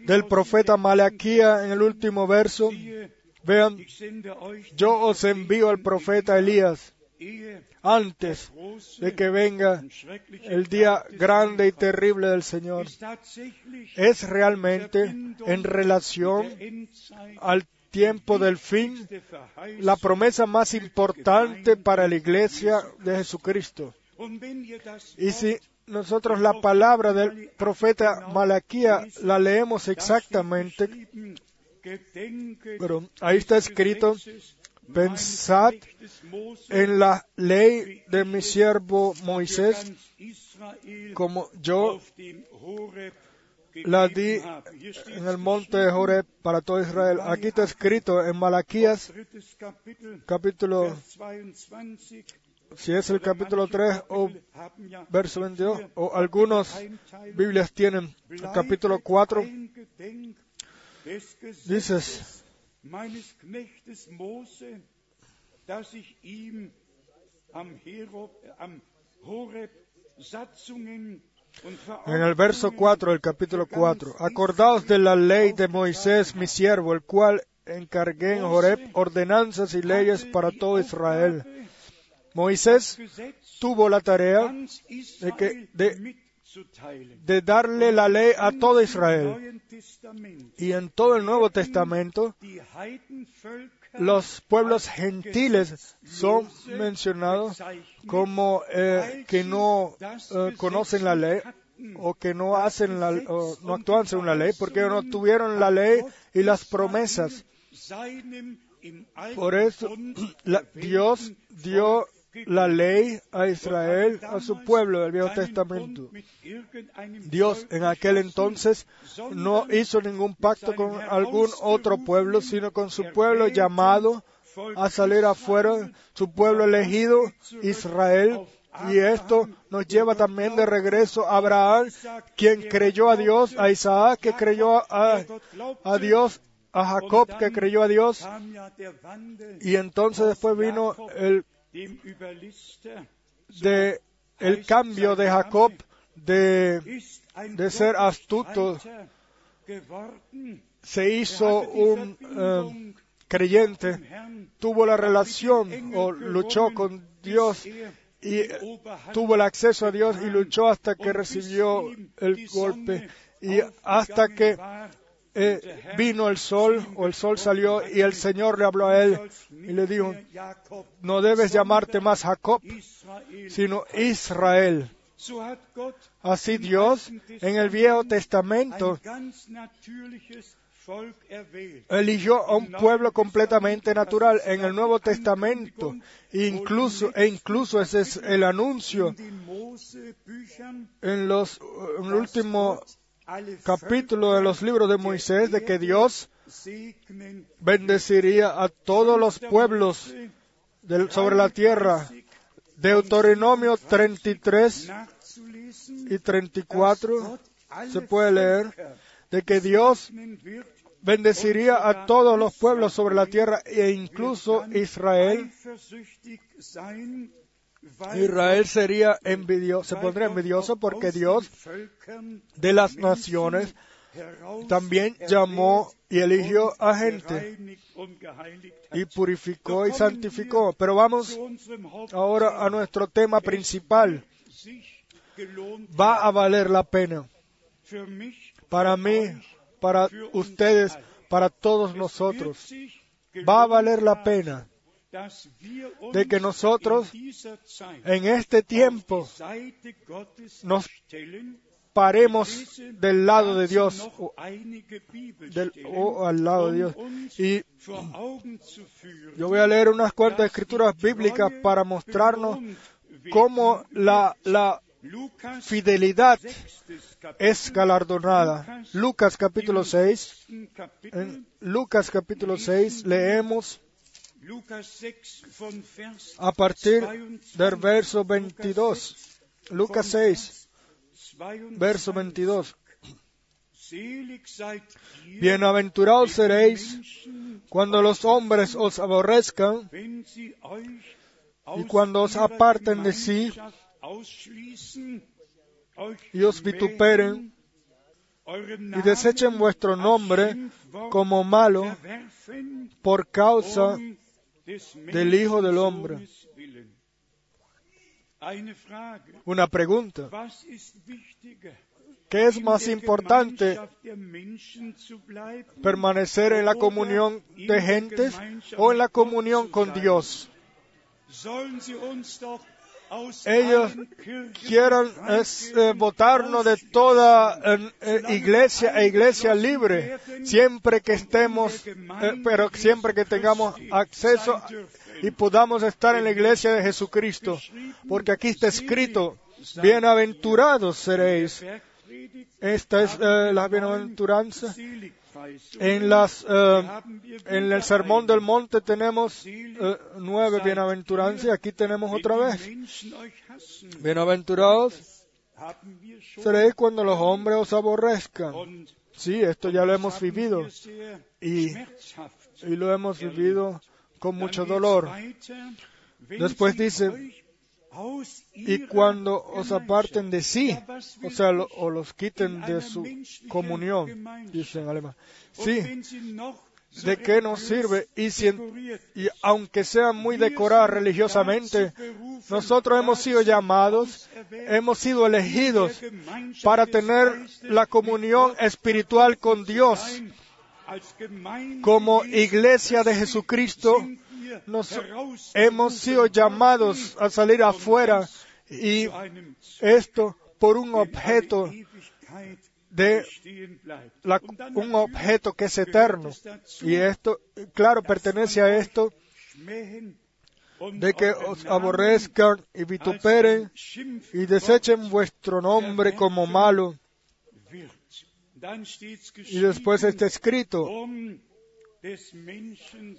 del profeta Malaquía en el último verso, vean, yo os envío al profeta Elías antes de que venga el día grande y terrible del Señor. Es realmente en relación al tiempo del fin la promesa más importante para la iglesia de Jesucristo. Y si nosotros la palabra del profeta Malaquía la leemos exactamente, pero ahí está escrito, pensad en la ley de mi siervo Moisés, como yo la di en el monte de Joreb para todo Israel. Aquí está escrito en Malaquías capítulo, Vers 22. Si es el capítulo 3 o verso 22, o algunos Einteilung. Biblias tienen el capítulo 4, dices, Horeb en el verso Verordnungen 4 del capítulo 4, acordaos de la ley de Moisés, mi siervo, el cual encargué en Joreb ordenanzas y leyes para todo Israel. Moisés tuvo la tarea de que- de- darle la ley a todo Israel. Y en todo el Nuevo Testamento, los pueblos gentiles son mencionados como eh, que no eh, conocen la ley o que no hacen la, o no actúan según la ley porque no tuvieron la ley y las promesas. Por eso Dios dio la ley a Israel, a su pueblo del Viejo Testamento. Dios en aquel entonces no hizo ningún pacto con algún otro pueblo, sino con su pueblo llamado a salir afuera, su pueblo elegido, Israel. Y esto nos lleva también de regreso a Abraham, quien creyó a Dios, a Isaac, que creyó a, a Dios, a Jacob, que creyó a Dios. Y entonces después vino el, de, el cambio de Jacob de, de ser astuto, se hizo un eh, creyente, tuvo la relación o luchó con Dios y tuvo el acceso a Dios y luchó hasta que recibió el golpe y hasta que eh, vino el sol o el sol salió y el Señor le habló a él y le dijo, no debes llamarte más Jacob, sino Israel. Así Dios en el Viejo Testamento eligió a un pueblo completamente natural en el Nuevo Testamento. Incluso, e incluso ese es el anuncio en los en el último capítulo de los libros de Moisés de que Dios bendeciría a todos los pueblos sobre la tierra. Deuteronomio 33 nachzulesen, y 34 Gott alle se puede leer de que Dios bendeciría a todos los pueblos sobre la tierra e incluso Israel. Israel sería envidioso, se pondría envidioso porque Dios de las naciones también llamó y eligió a gente y purificó y santificó. Pero vamos ahora a nuestro tema principal. Va a valer la pena para mí, para ustedes, para todos nosotros. Va a valer la pena de que nosotros en este tiempo nos paremos del lado de Dios o, del- al lado de Dios. um uns Y yo voy a leer unas cuantas escrituras bíblicas para mostrarnos cómo la, la fidelidad es galardonada. Lucas capítulo 6. sechsten Kapitel, En Lucas capítulo 6 leemos a partir 22, del verso 22. Lucas 6, 22. verso 22. Selig seid ihr, Bienaventurados seréis cuando los hombres os aborrezcan y cuando os aparten de sí y os vituperen y desechen vuestro nombre como malo por causa des del Hijo del Hombre. Una pregunta. ¿Qué es más importante? ¿Permanecer en la comunión de gentes o en la comunión con Dios? Ellos Quieren es, eh, votarnos de toda eh, iglesia e iglesia libre, siempre que estemos, eh, pero siempre que tengamos acceso y podamos estar en la iglesia de Jesucristo. Porque aquí está escrito, bienaventurados seréis. Esta es eh, la bienaventuranza. En, las, eh, en el Sermón del Monte tenemos eh, nueve bienaventuranzas aquí tenemos otra vez. Bienaventurados seréis cuando los hombres os aborrezcan. Sí, esto ya lo hemos vivido y, y lo hemos vivido con mucho dolor. Después dice, Y cuando os aparten de sí, o sea, lo- o los quiten de su comunión, Gemeinschaft? dice en alemán. Sí, ¿de qué nos sirve? Y, si y aunque sean muy decoradas religiosamente, nosotros hemos sido llamados, hemos sido elegidos para tener la comunión espiritual con Dios. Como iglesia de Jesucristo, nos hemos sido llamados a salir afuera y esto por un objeto de la- un objeto que es eterno. Y esto, claro, pertenece a esto de que os aborrezcan y vituperen y desechen vuestro nombre como malo. Y después está escrito, um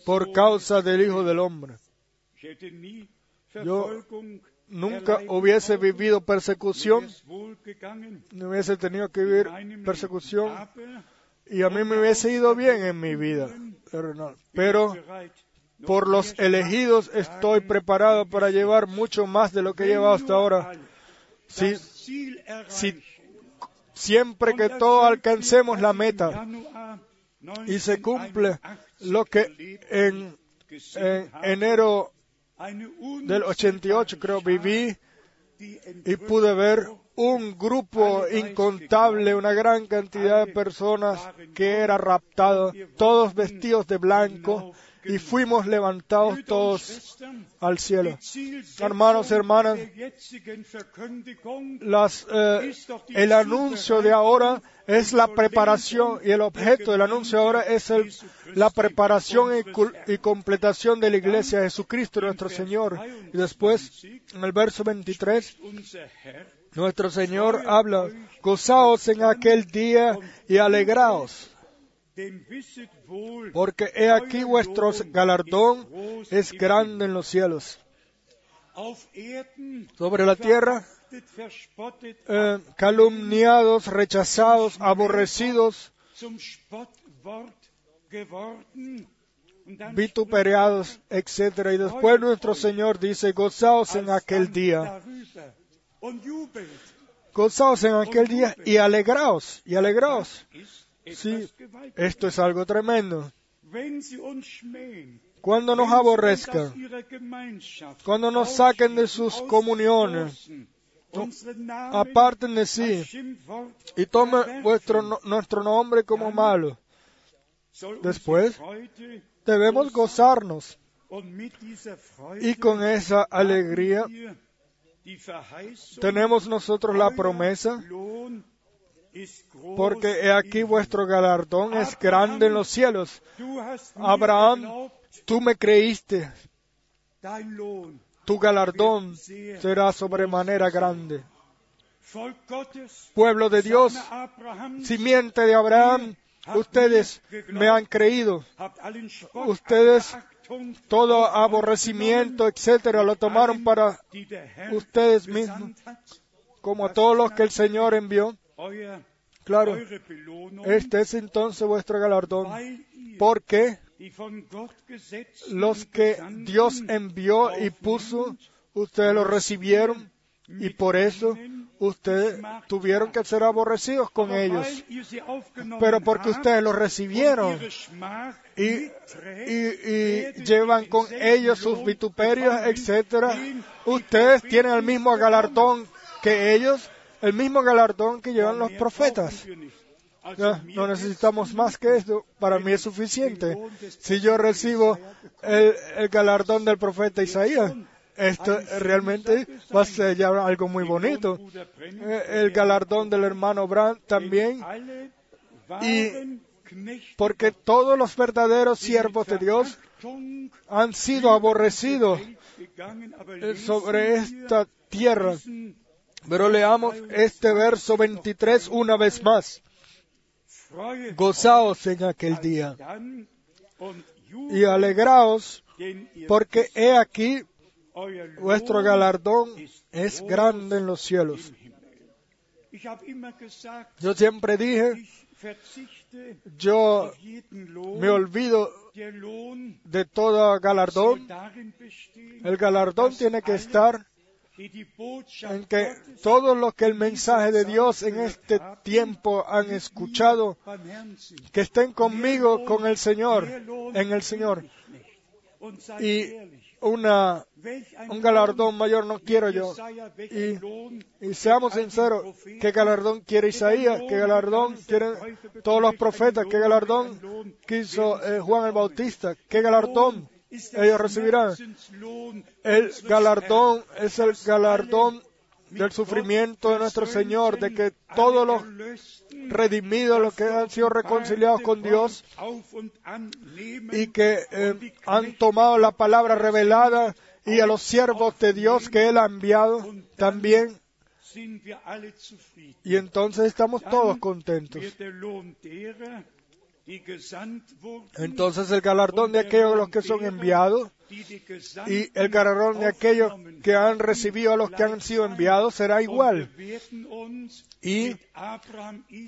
por causa del Hijo del Hombre. Yo Nunca hubiese vivido persecución, no hubiese tenido que vivir persecución y a mí me hubiese ido bien en mi vida. Pero por los elegidos estoy preparado para llevar mucho más de lo que he llevado hasta ahora. Si, siempre que todos alcancemos la meta y se cumple 1981 lo que en, enero del 88 creo viví y pude ver un grupo incontable, una gran cantidad de personas que era raptado, todos vestidos de blanco, y fuimos levantados todos al cielo. Hermanos y hermanas, las, eh, el anuncio de ahora es la preparación y el objeto del anuncio ahora es el, la preparación y, y completación de la iglesia de Jesucristo nuestro Señor. Y después, en el verso 23, nuestro Señor habla, gozaos en aquel día y alegraos, porque he aquí vuestro galardón es grande en los cielos. Sobre la tierra, eh, calumniados, rechazados, aborrecidos, vituperados, etc. Y después nuestro Señor dice, gozaos en aquel día. Gozaos en aquel día y alegraos, y alegraos. Sí, esto es algo tremendo. Cuando nos aborrezcan, cuando nos saquen de sus comuniones, aparten de sí y tomen vuestro, nuestro nombre como malo. Después, debemos gozarnos y con esa alegría tenemos nosotros la promesa, porque he aquí vuestro galardón es grande en los cielos. Abraham, tú me creíste, tu galardón será sobremanera grande. Pueblo de Dios, simiente de Abraham, ustedes me han creído. Ustedes todo aborrecimiento, etcétera, lo tomaron para ustedes mismos, como a todos los que el Señor envió. Claro, este es entonces vuestro galardón, porque los que Dios envió y puso, ustedes lo recibieron y por eso ustedes tuvieron que ser aborrecidos con ellos. Pero porque ustedes lo recibieron. y, y- y llevan con ellos sus vituperios, etcétera, ustedes tienen el mismo galardón que ellos, el mismo galardón que llevan los profetas. No necesitamos más que esto, para mí es suficiente. Si yo recibo el, el galardón del profeta Isaías, esto realmente va a ser ya algo muy bonito. Eh, El galardón del hermano Brandt también, y porque todos los verdaderos siervos de Dios han sido aborrecidos eh, sobre esta tierra. Pero leamos este verso 23 una vez más. Gozaos en aquel día y alegraos, porque he aquí vuestro galardón es grande en los cielos. Yo siempre dije, yo me olvido de todo galardón. El galardón tiene que estar en que todos los que el mensaje de Dios en este tiempo han escuchado, que estén conmigo con el Señor, en el Señor. Y una, un galardón mayor no quiero yo. Y, y seamos sinceros, ¿qué galardón quiere Isaías? ¿Qué galardón quieren todos los profetas? ¿Qué galardón quiso eh, Juan el Bautista? ¿Qué galardón ellos recibirán? El galardón es el galardón del sufrimiento de nuestro Señor, de que todos los redimidos, los que han sido reconciliados con Dios y que eh, han tomado la palabra revelada y a los siervos de Dios que Él ha enviado también. Y entonces estamos todos contentos. Entonces el galardón de aquellos los que son enviados y el galardón de aquellos que han recibido a los que han sido enviados será igual. Y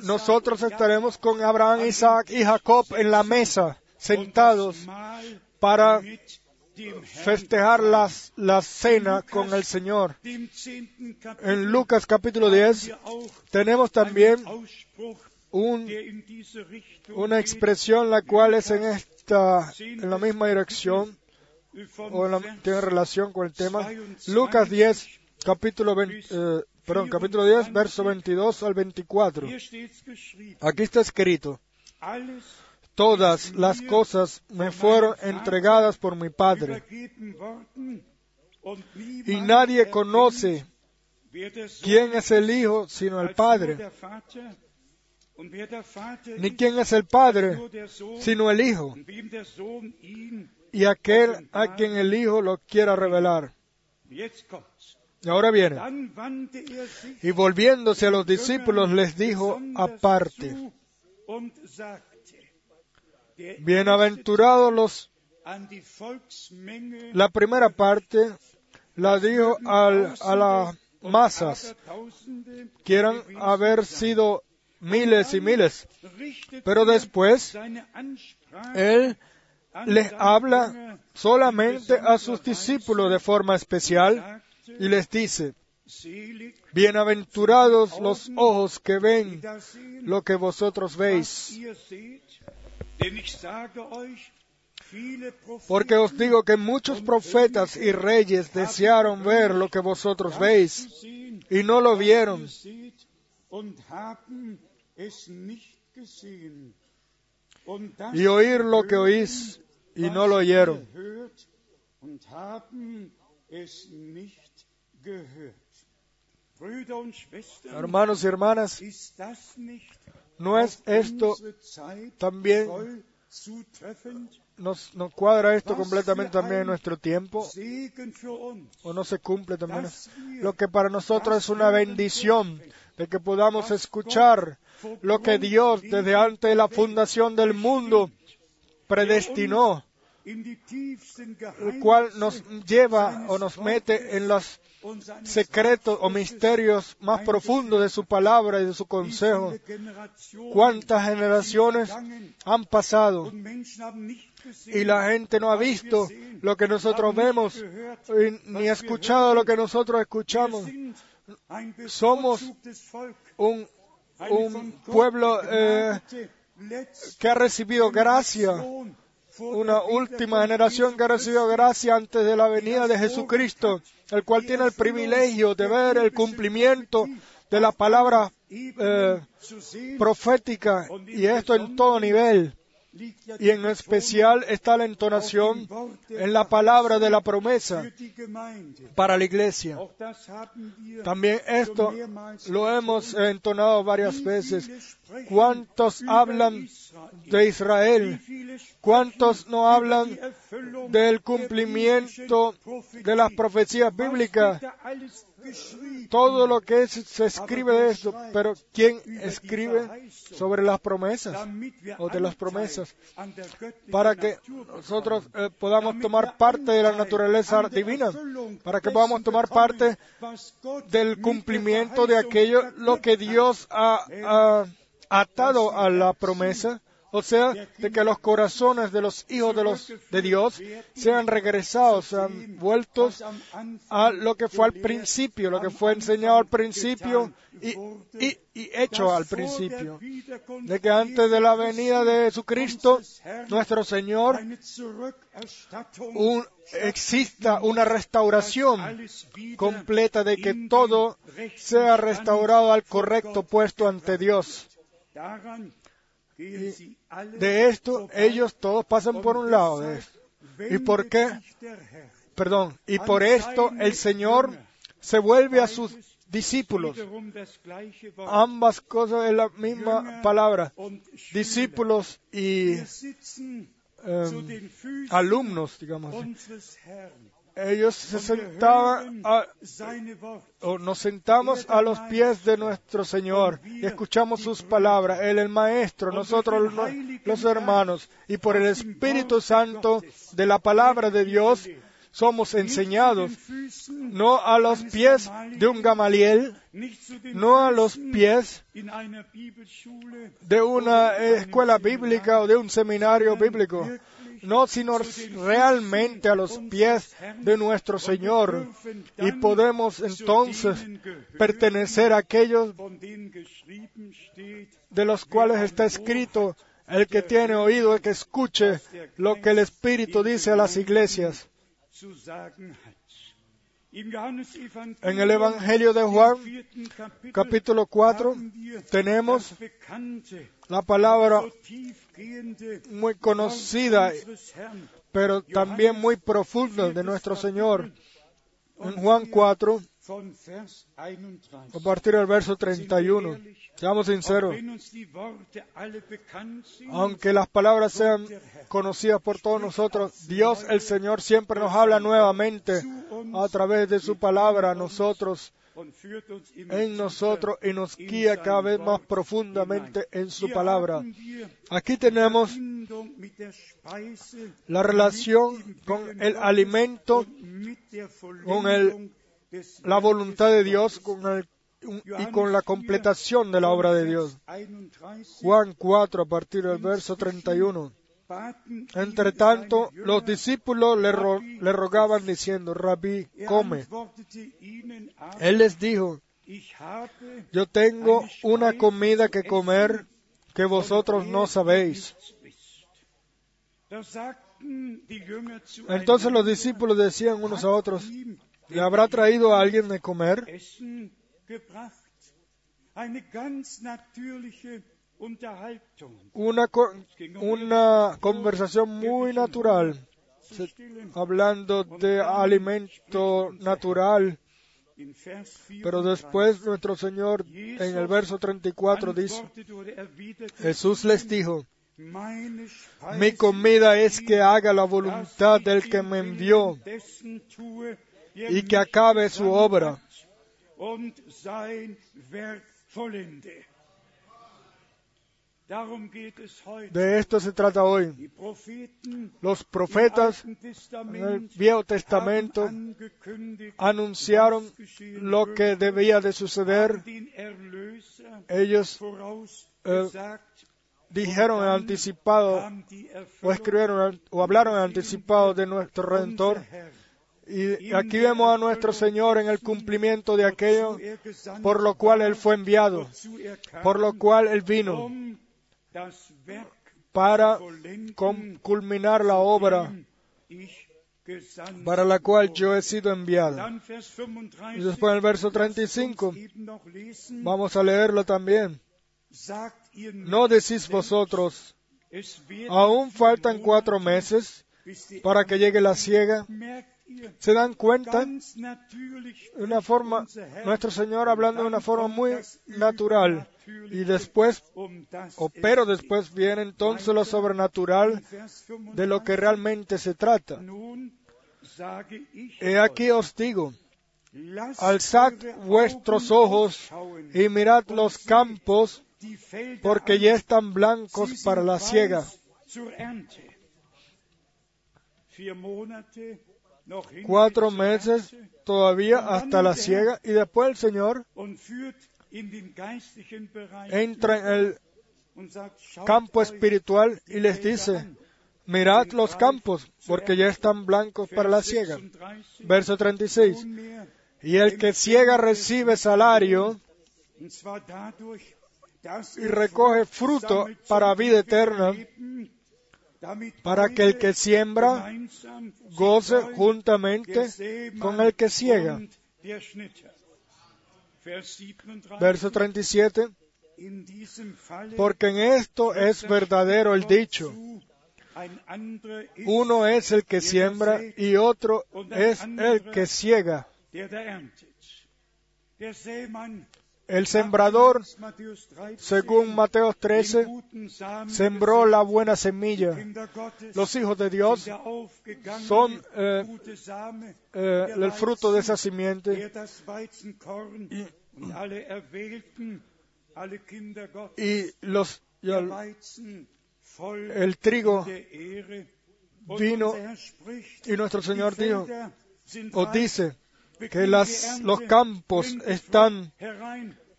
nosotros estaremos con Abraham, Isaac y Jacob en la mesa, sentados para festejar las- la cena con el Señor. En Lucas capítulo 10 tenemos también un- una expresión la cual es en esta en la misma dirección o la- tiene relación con el tema. Lucas 10 capítulo 20, eh, perdón, capítulo 10, verso 22 al 24. Hier steht's geschrieben. Aquí está escrito, todas las cosas me fueron entregadas por mi Padre, y nadie conoce quién es el Hijo sino el Padre, ni quién es el Padre sino el Hijo, y aquel a quien el Hijo lo quiera revelar. Y ahora viene. Y volviéndose a los discípulos les dijo aparte, bienaventurados los La primera parte la dijo al- a las masas, quieran haber sido miles y miles, pero después él les habla solamente a sus discípulos de forma especial y les dice, bienaventurados los ojos que ven lo que vosotros veis, porque os digo que muchos profetas y reyes desearon ver lo que vosotros veis y no lo vieron, y oír lo que oís y no lo oyeron. Hermanos y hermanas, ¿no es esto también, nos, nos cuadra esto completamente también en nuestro tiempo? ¿O no se cumple también? Lo que para nosotros es una bendición de que podamos escuchar lo que Dios desde antes de la fundación del mundo predestinó, el cual nos lleva o nos mete en los secretos o misterios más profundos de su palabra y de su consejo. ¿Cuántas generaciones han pasado y la gente no ha visto lo que nosotros vemos ni ha escuchado lo que nosotros escuchamos? Somos Un, pueblo eh, que ha recibido gracia, una última generación que ha recibido gracia antes de la venida de Jesucristo, el cual tiene el privilegio de ver el cumplimiento de la palabra eh, profética y esto en todo nivel. Y en especial está la entonación en la palabra de la promesa para la iglesia. También esto lo hemos entonado varias veces. ¿Cuántos hablan? De Israel? ¿Cuántos no hablan del cumplimiento de las profecías bíblicas? Todo lo que se escribe de esto, pero ¿quién escribe sobre las promesas o de las promesas? Para que nosotros eh, podamos tomar parte de la naturaleza divina, para que podamos tomar parte del cumplimiento de aquello lo que Dios ha atado a la promesa, o sea, de que los corazones de los hijos de Dios sean regresados, sean vueltos a lo que fue al principio, lo que fue enseñado al principio y, hecho al principio, de que antes de la venida de Jesucristo, nuestro Señor, exista una restauración completa de que todo sea restaurado al correcto puesto ante Dios. De esto ellos todos pasan por un lado de esto. ¿Y por qué? Perdón. Y por esto el Señor se vuelve a sus discípulos. Ambas cosas es la misma palabra. Discípulos y em, alumnos, digamos. así. Ellos se sentaban o nos sentamos a los pies de nuestro Señor y escuchamos sus palabras. Él, el Maestro, nosotros lo- los hermanos, y por el Espíritu Santo de la palabra de Dios somos enseñados, no a los pies de un Gamaliel, no a los pies de una escuela bíblica o de un seminario bíblico, no, sino realmente a los pies de nuestro Señor. Y podemos entonces pertenecer a aquellos de los cuales está escrito, el que tiene oído, el que escuche lo que el Espíritu dice a las iglesias. En el Evangelio de Juan, capítulo 4, tenemos la palabra muy conocida, pero también muy profunda de nuestro Señor. En Juan 4, a partir del verso 31. Seamos sinceros. Aunque las palabras sean conocidas por todos nosotros, Dios el Señor siempre nos habla nuevamente a través de su palabra a nosotros, en nosotros y nos guía cada vez más profundamente en su palabra. Aquí tenemos la relación con el alimento, con el la voluntad de Dios y con la completación de la obra de Dios. Juan 4, a partir del verso 31. Entre tanto, los discípulos le, le rogaban diciendo, Rabí, come. Él les dijo, yo tengo una comida que comer que vosotros no sabéis. Entonces los discípulos decían unos a otros, ¿Le habrá traído a alguien de comer? Una, una conversación muy natural, hablando de alimento natural. Pero después nuestro Señor en el verso 34 dice, Jesús les dijo, mi comida es que haga la voluntad del que me envió y que acabe su obra. De esto se trata hoy. Los profetas en el Viejo Testamento anunciaron lo que debía de suceder. Ellos eh, dijeron en anticipado o escribieron o hablaron en anticipado de nuestro Redentor y aquí vemos a nuestro Señor en el cumplimiento de aquello por lo cual Él fue enviado, por lo cual Él vino para culminar la obra para la cual yo he sido enviado. Y después en el verso 35, vamos a leerlo también. No decís vosotros, aún faltan cuatro meses para que llegue la ciega se dan cuenta de una forma, nuestro Señor hablando de una forma muy natural. Y después, o pero después viene entonces lo sobrenatural de lo que realmente se trata. He aquí os digo, alzad vuestros ojos y mirad los campos, porque ya están blancos para la siega cuatro meses todavía hasta la siega y después el Señor entra en el campo espiritual y les dice, mirad los campos porque ya están blancos para la siega. Verso 36. Y el que ciega recibe salario y recoge fruto para vida eterna para que el que siembra goce juntamente con el que ciega. Verso 37. Porque en esto es verdadero el dicho. Uno es el que siembra y otro es el que ciega. El sembrador, según Mateo 13, sembró la buena semilla. Los hijos de Dios son eh, eh, el fruto de esa simiente. Y, los, el, trigo vino y nuestro Señor dijo, o dice, que las, los campos están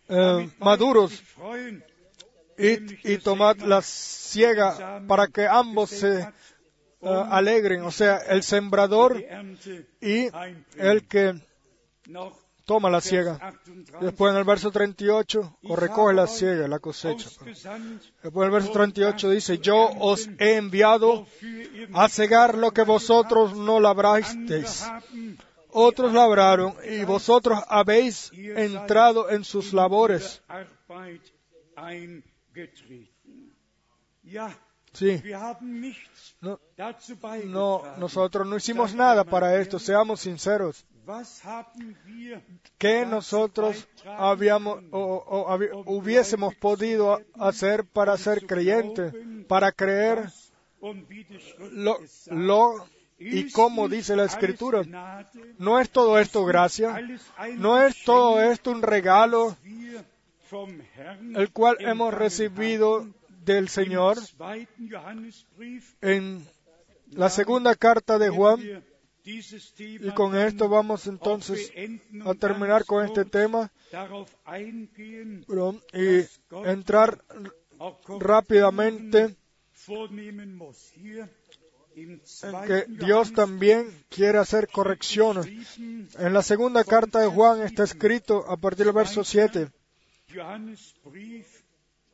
eh, maduros y, tomad la ciega para que ambos se eh, alegren, o sea, el sembrador y el que toma la ciega. Después en el verso 38, o recoge la ciega, la cosecha. Después en el verso 38 dice, yo os he enviado a cegar lo que vosotros no labrasteis otros labraron y vosotros habéis entrado en sus labores. Sí, no, nosotros no hicimos nada para esto, seamos sinceros. ¿Qué nosotros habíamos o, hubiésemos podido hacer para ser creyentes, para creer lo, lo y como dice la Escritura? ¿No es todo esto gracia? ¿No es todo esto un regalo el cual hemos recibido del Señor en la segunda carta de Juan? Y con esto vamos entonces a terminar con este tema y entrar rápidamente que Dios también quiere hacer correcciones. En la segunda carta de Juan está escrito a partir del verso 7, Johannesbrief,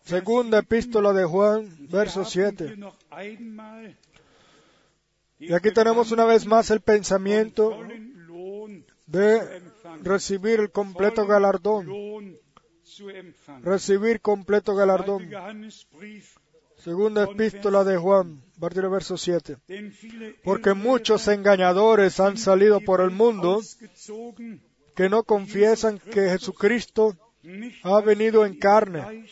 segunda epístola de Juan, verso wir haben 7. hier noch einmal Y aquí tenemos una vez más el pensamiento de recibir el completo galardón, recibir completo galardón. Segunda epístola de Juan, a partir del verso 7. denn viele Porque muchos engañadores han salido por el mundo que no confiesan que Jesucristo ha venido en carne.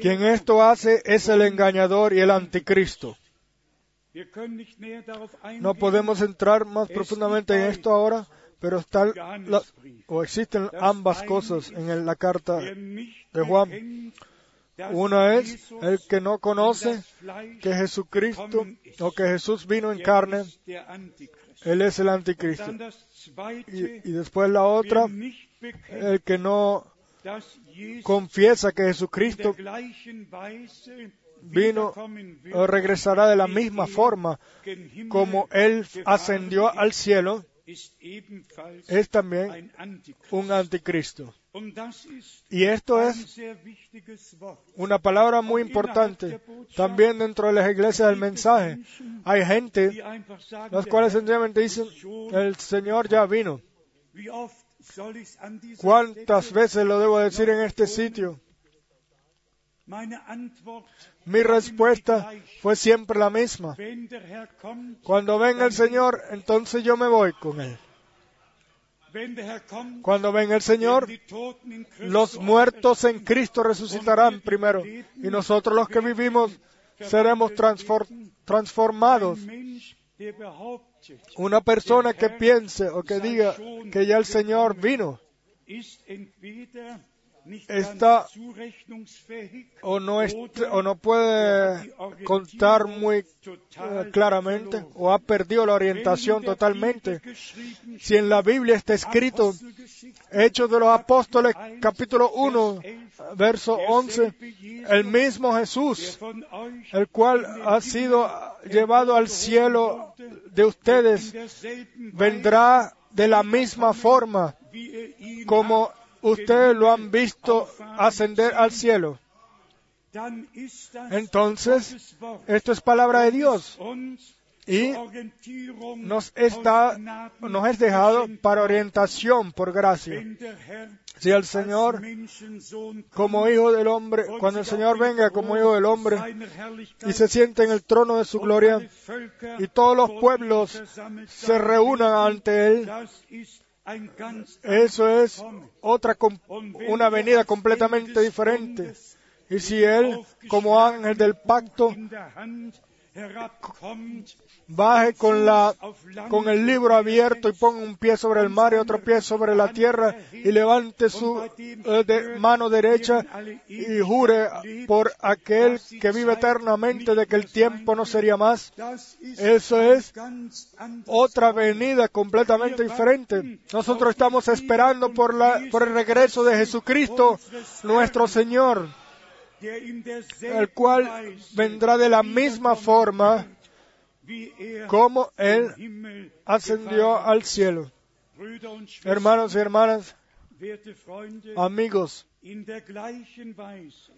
Quien esto hace es el engañador y el anticristo. No podemos entrar más profundamente en esto ahora, pero están o existen ambas cosas en la carta. De Juan. Una es el que no conoce que Jesucristo o que Jesús vino en carne, Antichrist. Él es el anticristo. Y, y después la otra, el que no confiesa que Jesucristo vino o regresará de la misma er forma como Él ascendió al cielo, es también un anticristo. Y esto es una palabra muy importante. También dentro de las iglesias del mensaje hay gente las cuales sencillamente dicen, el Señor ya vino. ¿Cuántas veces lo debo decir en este sitio? Mi respuesta fue siempre la misma. Cuando venga el Señor, entonces yo me voy con Él. Cuando venga el Señor, los muertos en Cristo resucitarán primero y nosotros los que vivimos seremos transfor- transformados. Una persona que piense o que diga que ya el Señor vino Está- o no, es- o no er puede Orientierung contar muy eh, claramente o ha perdido la orientación totalmente. Si en la Biblia está escrito Hechos de los Apóstoles capítulo 1, verso 11, el mismo Jesús, el cual ha sido llevado al cielo de ustedes, vendrá de la misma forma ihn como ustedes lo han visto ascender al cielo. Entonces, esto es palabra de Dios y nos, está, nos es dejado para orientación por gracia. Si el Señor, como hijo del hombre, cuando el Señor venga como hijo del hombre y se siente en el trono de su gloria y todos los pueblos se reúnan ante Él, eso es otra una venida completamente diferente. Y si Él, como ángel del pacto, baje con, la, con el libro abierto y ponga un pie sobre el mar y otro pie sobre la tierra y levante su eh, de- mano derecha y jure por aquel que vive eternamente de que el tiempo no sería más. Eso es otra venida completamente diferente. Nosotros estamos esperando por, la, por el regreso de Jesucristo, nuestro Señor, el cual vendrá de la misma forma como Él ascendió al cielo. Hermanos y hermanas, amigos,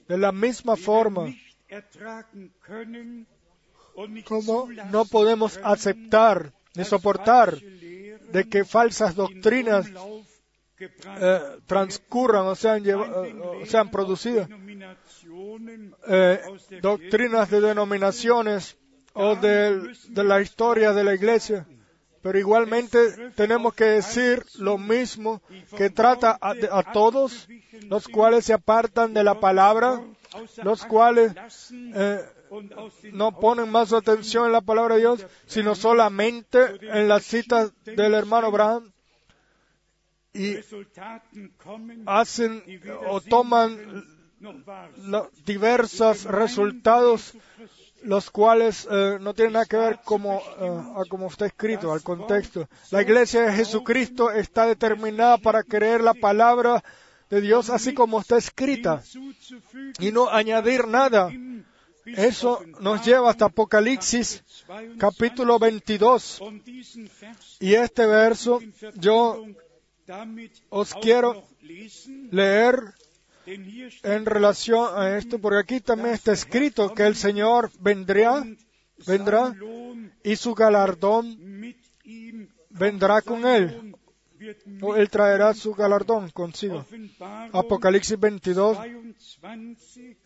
de la misma forma como no podemos aceptar ni soportar de que falsas in doctrinas eh, transcurran o sean, lleva- werden. o sean producidas, eh, doctrinas de denominaciones o de, la historia de la iglesia. Pero igualmente tenemos que decir lo mismo que trata a, todos los cuales se apartan de la palabra, los cuales eh, no ponen más atención en la palabra de Dios, sino solamente en las citas del hermano Abraham y hacen o toman diversos resultados los cuales eh, no tienen nada que ver como, eh, a como está escrito, al contexto. La iglesia de Jesucristo está determinada para creer la palabra de Dios así como está escrita y no añadir nada. Eso nos lleva hasta Apocalipsis 22. capítulo 22 Und diesen Vers y este verso yo os quiero leer en relación a esto porque aquí también está escrito que el Señor vendrá, vendrá y su galardón vendrá con él. o él traerá su galardón consigo. Apocalipsis 22, 22,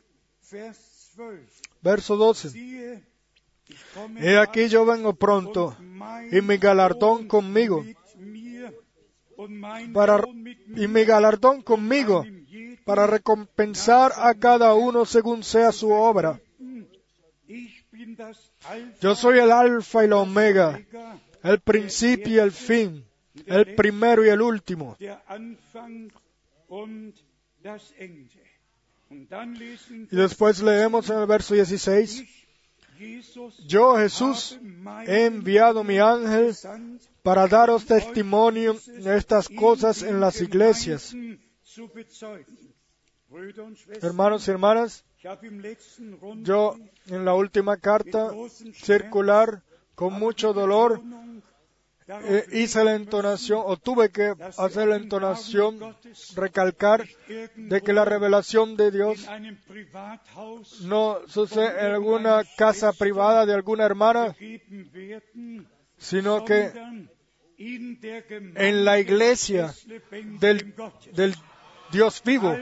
Vers 12. verso 12. Siehe, ich komme He aquí yo vengo pronto y mi galardón conmigo y mi galardón conmigo para recompensar a cada uno según sea su obra. Yo soy el alfa y la omega, el principio y el fin, el primero y el último. Y después leemos en el verso 16, Jesus yo Jesús he enviado mi ángel para daros testimonio de estas cosas en las iglesias. Hermanos y hermanas, yo en la última carta circular, con mucho dolor, eh, hice la entonación, o tuve que hacer la entonación, recalcar de que la revelación de Dios no sucede en alguna casa privada de alguna hermana, sino que en la iglesia del, del Dios vivo.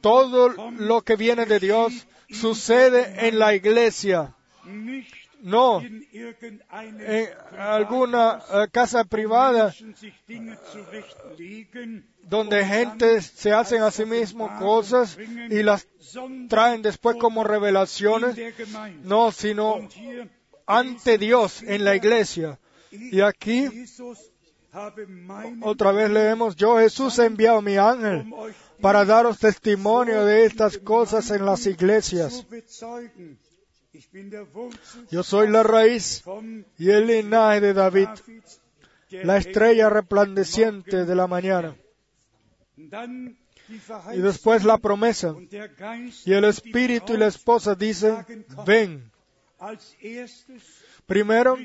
Todo lo que viene de Dios sucede en la iglesia, no en alguna eh, casa privada donde gente se hacen a sí mismo cosas y las traen después como revelaciones, no, sino ante Dios en la iglesia. Y aquí otra vez leemos, yo Jesús he enviado mi ángel para daros testimonio de estas cosas en las iglesias. Yo soy la raíz y el linaje de David, la estrella resplandeciente de la mañana. Y después la promesa. Y el espíritu y la esposa dicen, ven. Primero,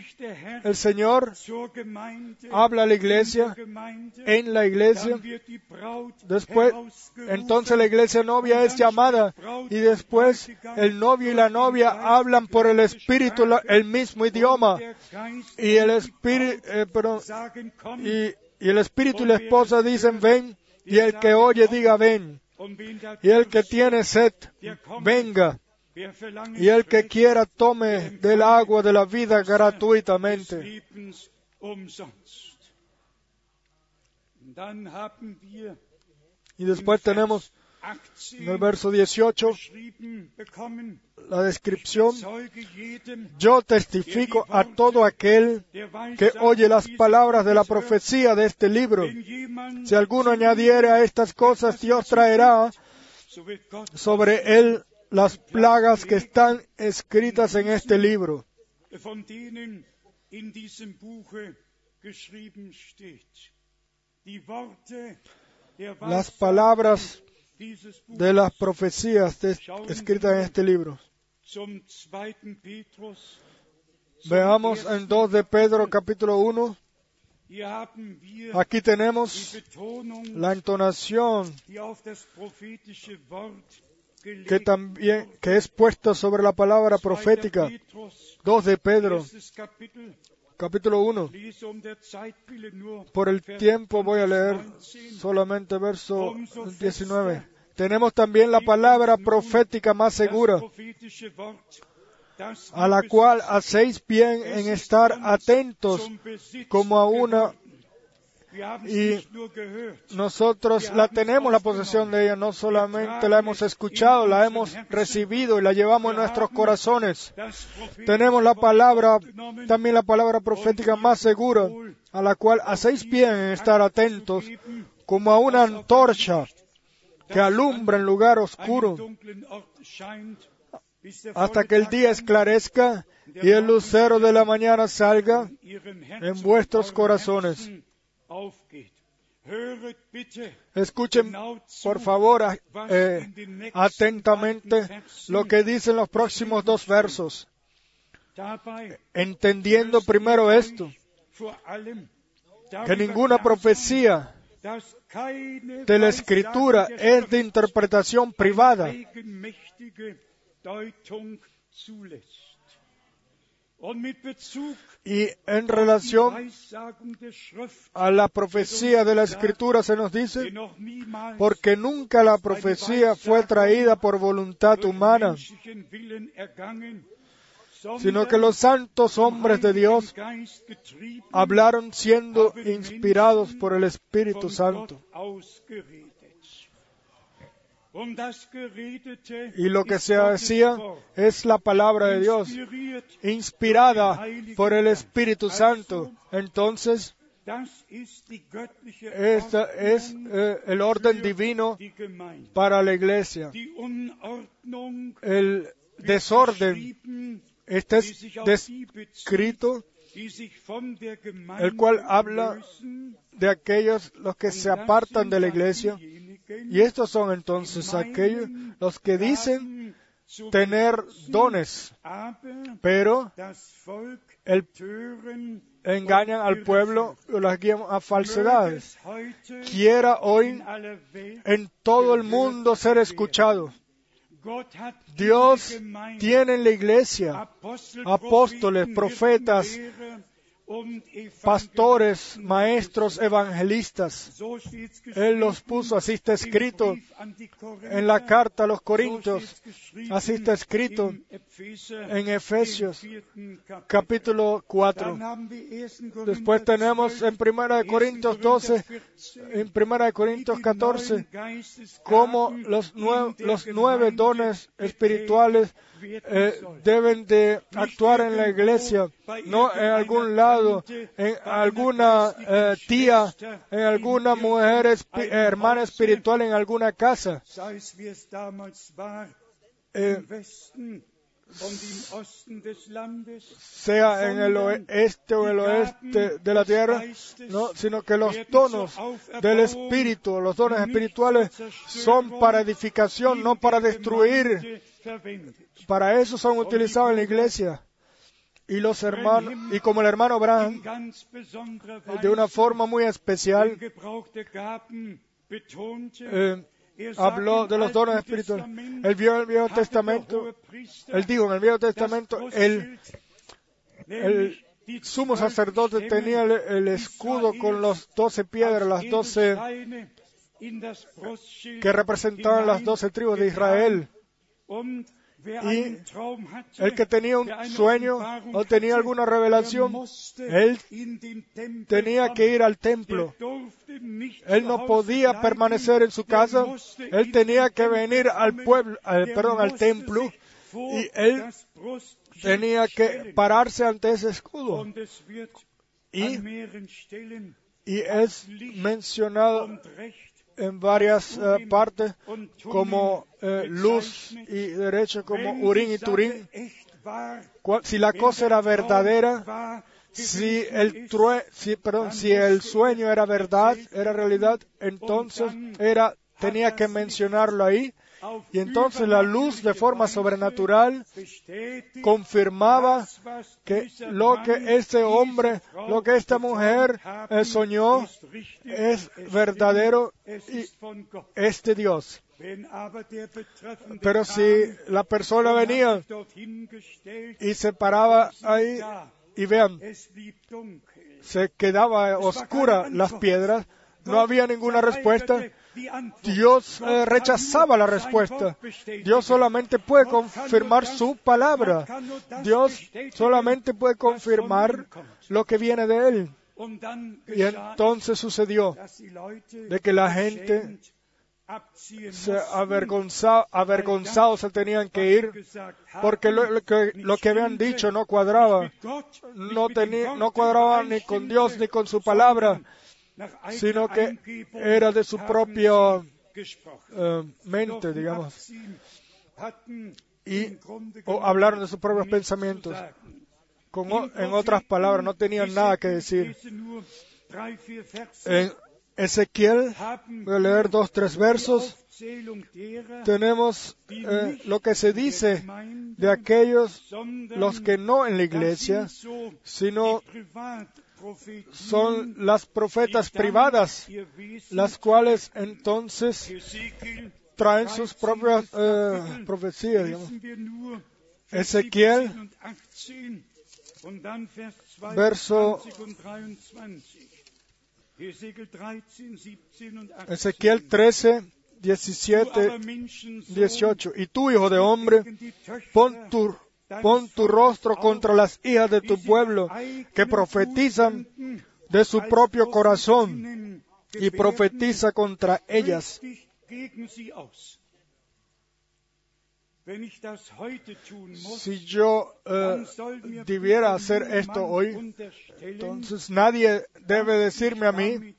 el Señor habla a la iglesia, en la iglesia, después, entonces la iglesia novia es llamada y después el novio y la novia hablan por el espíritu el mismo idioma. Y el espíritu, eh, y el espíritu y la esposa dicen ven y el que oye diga ven y el que tiene sed venga y el que quiera tome del agua de la vida gratuitamente. Y después tenemos 18 en el verso 18 beschrieben bekommen, la descripción Yo testifico a todo aquel que oye las palabras de la profecía de este libro. Si alguno añadiere a estas cosas, Dios traerá sobre él las plagas que están escritas en este libro. Las palabras de las profecías escritas en este libro. Veamos en ersten. 2 de Pedro capítulo 1. Hier haben wir Aquí tenemos la entonación que también que es puesta sobre la palabra profética. 2. Petrus, 2 de Pedro, capítulo 1. Lese um der Zeit willen nur Por el tiempo voy a leer 19. solamente verso 19. Tenemos también la palabra profética más segura, a la cual hacéis bien en estar atentos como a una y Nosotros la tenemos la posesión de ella, no solamente la hemos escuchado, la hemos recibido y la llevamos en nuestros corazones. Tenemos la palabra, también la palabra profética más segura, a la cual hacéis bien en estar atentos como a una antorcha que alumbra en lugar oscuro hasta que el día esclarezca y el lucero de la mañana salga en vuestros corazones. Escuchen, por favor, eh, atentamente lo que dicen los próximos dos versos, entendiendo primero esto, que ninguna profecía de la escritura es de interpretación privada y en relación a la profecía de la escritura se nos dice, porque nunca la profecía fue traída por voluntad humana, sino que los santos hombres de Dios hablaron siendo inspirados por el Espíritu Santo. Gott ausgeredet. Und das Geredete Y lo que se hacía es la palabra de Dios, inspirada por el Espíritu Santo. Entonces, esta es eh, el orden divino para la iglesia. El desorden está bezieht, descrito el cual habla de aquellos los que se apartan de la iglesia. Y estos son entonces aquellos los que dicen tener dones, pero el, engañan al pueblo y las guían a falsedades. Quiera hoy en todo el mundo ser escuchado. Dios tiene en la iglesia apóstoles, profetas, pastores, maestros, evangelistas. Él los puso, así está escrito en la carta a los Corintios, así está escrito en Efesios, capítulo 4. Dann haben wir 1. Korinther Después tenemos 12, en Primera de 1. Corintios Korinther 12, 14, en Primera de Corintios die 14, neuen Geistesgaben cómo los, nueve dones espirituales eh, deben de actuar en la iglesia, no en algún lado, en alguna eh, tía, en alguna mujer, hermana espiritual, en alguna casa. Eh, sea en el oeste o el oeste de la tierra, no, sino que los tonos del espíritu, los dones espirituales, son para edificación, no para destruir. Para eso son utilizados en la iglesia. Y los hermanos, y como el hermano Abraham, de una forma muy especial, eh, habló de los dones espirituales. Él vio el Viejo Testamento, él dijo en el Viejo Testamento, el, sumo sacerdote tenía el, el escudo con los doce piedras, las doce que representaban las doce tribus de Israel. Y El que tenía un sueño o tenía alguna revelación, él tenía que ir al templo. Él no podía permanecer en su casa. Él tenía que venir al pueblo, der perdón, al templo. y él Tenía que pararse ante ese escudo. Y, es mencionado en varias eh, partes como eh, luz y derecho, como die y Cual- Si la cosa era verdadera, si el, true- si, perdón, si el sueño era verdad, era realidad, entonces era, tenía que mencionarlo ahí Y entonces la luz de forma sobrenatural confirmaba que lo que este hombre, lo que esta mujer eh, soñó es verdadero y es de Dios. Pero si la persona venía y se paraba ahí y vean, se quedaba oscura las piedras, no había ninguna respuesta. Dios eh, rechazaba la respuesta. Dios solamente puede confirmar su palabra. Dios solamente puede confirmar lo que viene de Él. Y entonces sucedió de que la gente se avergonzado, se tenían que ir porque lo, lo que, lo que habían dicho no cuadraba. No, tenía, no cuadraba ni con Dios ni con su palabra, sino que era de su propia eh, mente, digamos. Y o hablaron de sus propios pensamientos. Como, en otras palabras, no tenían nada que decir. En Ezequiel, voy a leer dos, tres versos. Tenemos eh, lo que se dice de aquellos, los que no en la iglesia, sino son las profetas privadas, las cuales entonces traen sus propias eh, profecías. Ezequiel, verso Ezequiel 13, 17, 18. Y tú, hijo de hombre, pon tu, pon tu rostro contra las hijas de tu pueblo que profetizan de su propio corazón y profetiza contra ellas. Si yo eh, debiera hacer esto hoy, entonces nadie debe decirme a mí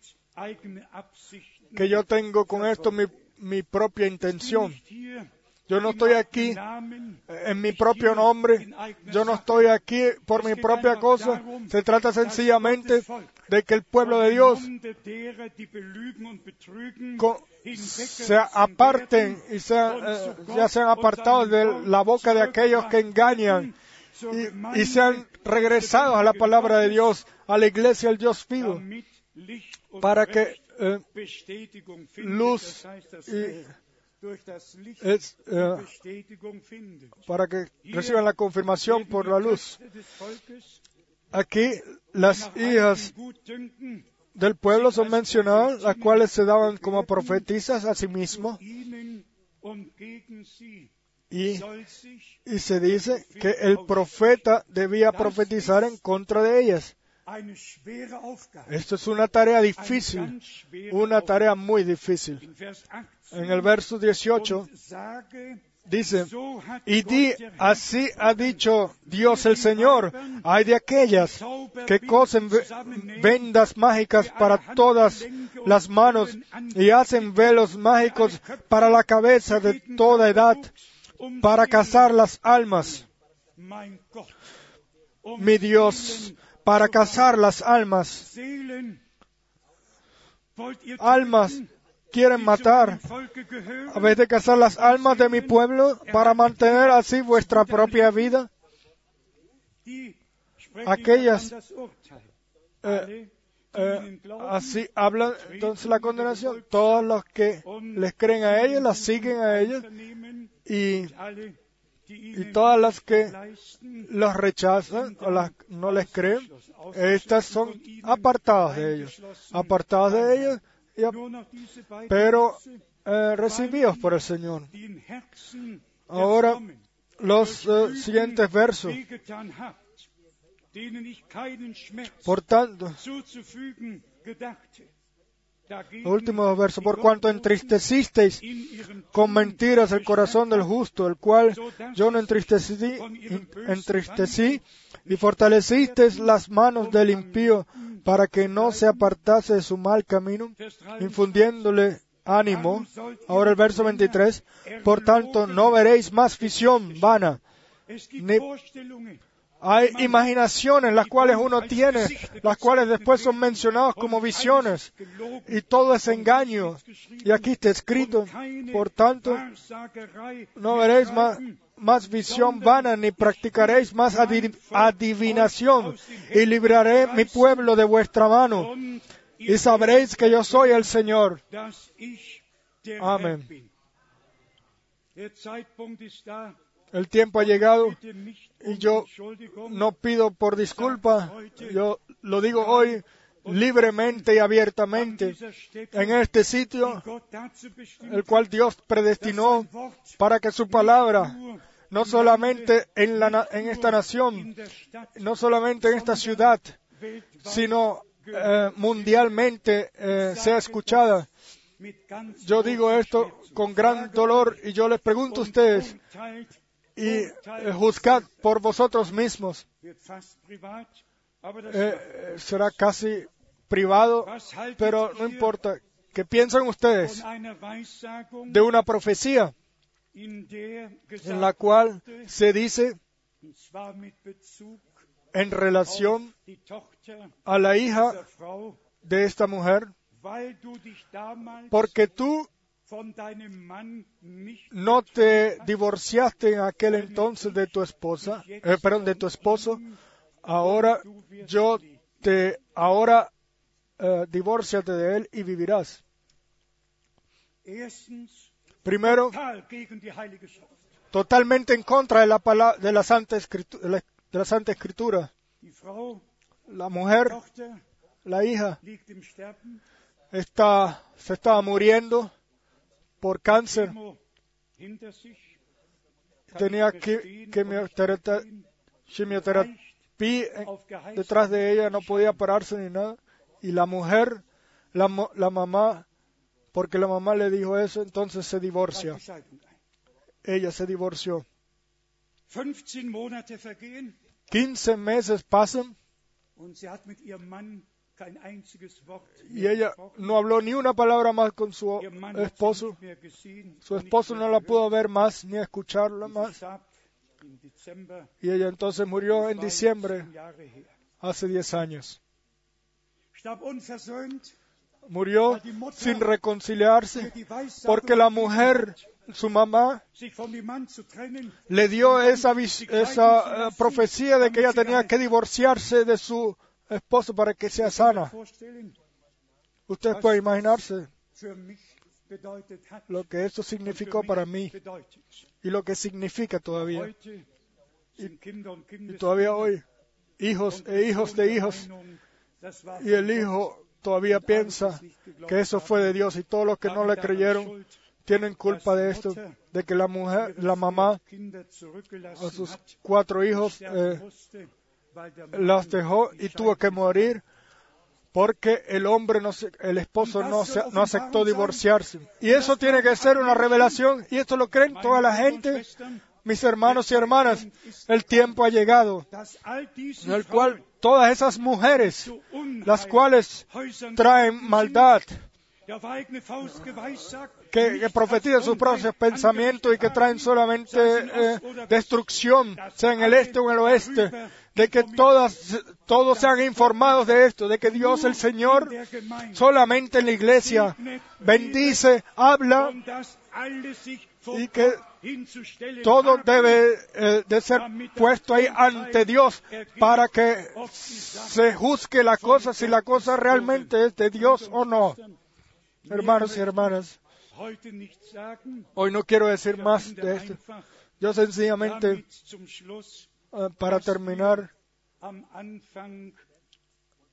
que yo tengo con esto mi, mi propia intención. Yo no estoy aquí en mi propio nombre, yo no estoy aquí por mi propia cosa. Se trata sencillamente de que el pueblo de Dios se aparten y sean, eh, ya sean apartados de la boca de aquellos que engañan y, y sean regresados a la palabra de Dios, a la iglesia del Dios vivo, para que eh, luz y es, eh, para que reciban la confirmación por la luz. Aquí las hijas del pueblo son mencionadas, las cuales se daban como profetizas a sí mismos. Y, y se dice que el profeta debía profetizar en contra de ellas. Esto es una tarea difícil, una tarea muy difícil. En el verso 18 dice, y di, así ha dicho Dios el Señor, hay de aquellas que cosen vendas mágicas para todas las manos y hacen velos mágicos para la cabeza de toda edad, para cazar las almas. Mi Dios, para cazar las almas. Almas quieren matar. A vez de cazar las almas de mi pueblo para mantener así vuestra propia vida. Aquellas eh, eh, así hablan entonces la condenación. Todos los que les creen a ellos, las siguen a ellos y y todas las que los rechazan o las no les creen, estas son apartadas de ellos, apartadas de ellos, pero eh, recibidos por el Señor. Ahora, los eh, siguientes versos. Por tanto, Último verso, por cuanto entristecisteis con mentiras el corazón del justo, el cual yo no entristecí, entristecí y fortalecisteis las manos del impío para que no se apartase de su mal camino, infundiéndole ánimo. Ahora el verso 23, por tanto no veréis más visión vana, ni Hay imaginaciones las cuales uno tiene, las cuales después son mencionadas como visiones. Y todo es engaño. Y aquí está escrito, por tanto, no veréis más, más visión vana, ni practicaréis más adi- adivinación, y libraré mi pueblo de vuestra mano, y sabréis que yo soy el Señor. dass El tiempo ha llegado y yo no pido por disculpa, yo lo digo hoy libremente y abiertamente en este sitio, el cual Dios predestinó para que su palabra, no solamente en, esta nación, no solamente en esta ciudad, sino eh, mundialmente eh, sea escuchada. Yo digo esto con gran dolor y yo les pregunto a ustedes y eh, juzgad por vosotros mismos. Eh, eh, será casi privado, pero no importa. ¿Qué piensan ustedes de una profecía en la cual se dice en relación a la hija de esta mujer? Porque tú no te divorciaste en aquel entonces de tu esposa, eh, perdón, de tu esposo, ahora yo te, ahora eh, divórciate de él y vivirás. Primero, totalmente en contra de la palabra, de la Santa Escritura, de la, Santa Escritura. La mujer, la hija, está, se estaba muriendo por cáncer. Tenía que, quimioterapia, detrás de ella, no podía pararse ni nada. Y la mujer, la, la mamá, porque la mamá le dijo eso, entonces se divorcia. Ella se divorció. 15 Monate vergehen 15 meses pasan y ella no habló ni una palabra más con su esposo. Su esposo no la pudo ver más ni escucharla más. Y ella entonces murió en diciembre, hace 10 años. Murió sin reconciliarse porque la mujer, su mamá, le dio esa, esa eh, profecía de que ella tenía que divorciarse de su esposo para que sea sana. Ustedes pueden imaginarse lo que eso significó para mí y lo que significa todavía. Y todavía hoy, hijos e hijos de hijos, y el hijo todavía piensa que eso fue de Dios y todos los que no le creyeron tienen culpa de esto, de que la mujer, la mamá, a sus cuatro hijos eh, las dejó y tuvo que morir porque el hombre no se- el esposo no, se- no aceptó divorciarse. Y eso tiene que ser una revelación y esto lo creen toda la gente, mis hermanos y hermanas. El tiempo ha llegado en el cual todas esas mujeres, las cuales traen maldad, que, profetizan sus propios pensamientos y que traen solamente eh, destrucción, sea en el este o en el oeste, de que todas, todos sean informados de esto, de que Dios el Señor solamente en la iglesia bendice, habla y que todo debe eh, de ser puesto ahí ante Dios para que se juzgue la cosa si la cosa realmente es de Dios o no. Hermanos y hermanas, hoy no quiero decir más de esto. Yo sencillamente, eh, para terminar,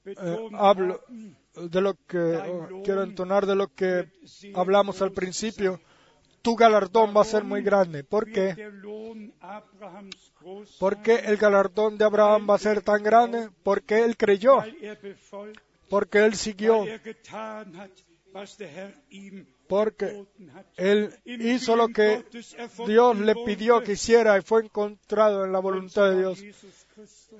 eh, hablo de lo que oh, quiero entonar de lo que hablamos al principio. Tu galardón va a ser muy grande. ¿Por qué? ¿Por qué el galardón de Abraham va a ser tan grande? Porque él creyó, porque él siguió, porque él hizo lo que Dios le pidió que hiciera y fue encontrado en la voluntad de Dios.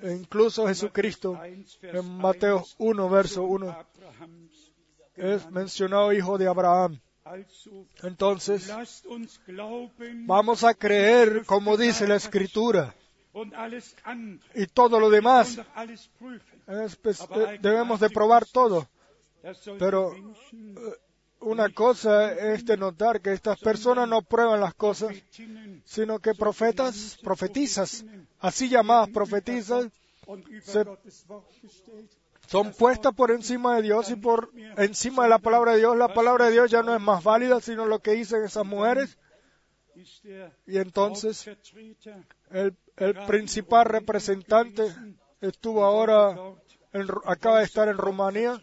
E incluso Jesucristo, en Mateo 1, verso 1, es mencionado hijo de Abraham. Entonces, vamos a creer como dice la Escritura. y todo lo demás. Pues, debemos de probar todo. Pero eh, una cosa es de notar que estas personas no prueban las cosas, sino que profetas, profetizas, así llamadas profetizas, son puestas por encima de Dios y por encima de la palabra de Dios. La palabra de Dios ya no es más válida, sino lo que dicen esas mujeres. Y entonces el principal representante estuvo ahora, acaba de estar en Rumanía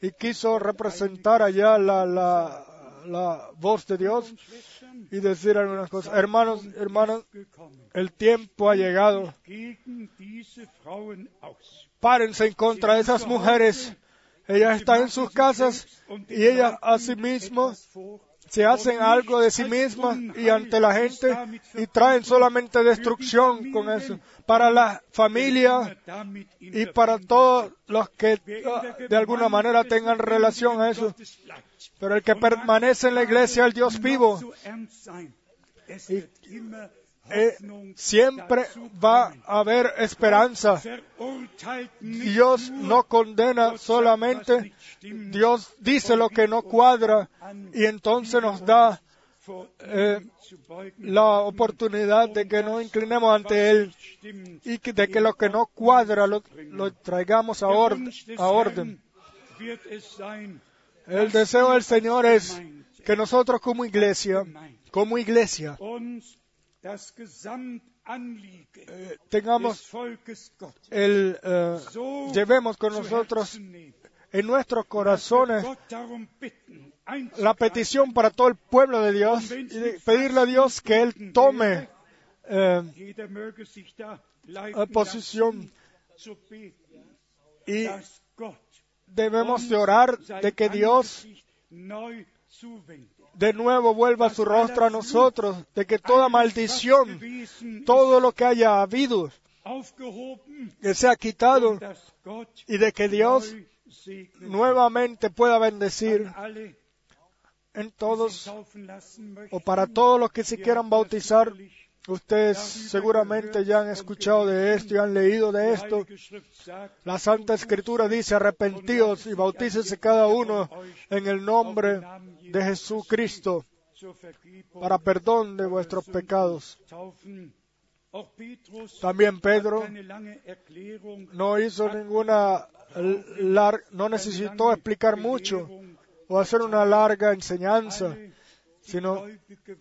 y quiso representar allá la, la, la voz de Dios y decir algunas cosas. Hermanos, gekommen. el tiempo ha llegado. Párense en contra de esas mujeres. Ellas están en sus casas y ellas asimismo se hacen algo de sí mismas y ante la gente y traen solamente destrucción con eso para la familia y para todos los que de alguna manera tengan relación a eso. Pero el que permanece en la iglesia del Dios vivo eh, siempre va a haber esperanza. Dios no condena solamente, Dios dice lo que no cuadra y entonces nos da eh, la oportunidad de que nos inclinemos ante Él y de que lo que no cuadra lo, lo traigamos a, orden, a El deseo del Señor es que nosotros como iglesia, como iglesia, eh, tengamos el, eh, llevemos con nosotros en nuestros corazones la petición para todo el pueblo de Dios y de pedirle a Dios que Él tome eh, posición y debemos de orar de que Dios. De nuevo vuelva su rostro a nosotros, de que toda maldición, todo lo que haya habido, que sea quitado y de que Dios nuevamente pueda bendecir en todos o para todos los que se quieran bautizar. Ustedes seguramente ya han escuchado de esto y han leído de esto. La Santa Escritura dice, arrepentíos y bautícese cada uno en el nombre de Jesucristo para perdón de vuestros pecados. También Pedro no hizo ninguna no necesitó explicar mucho o hacer una larga enseñanza, sino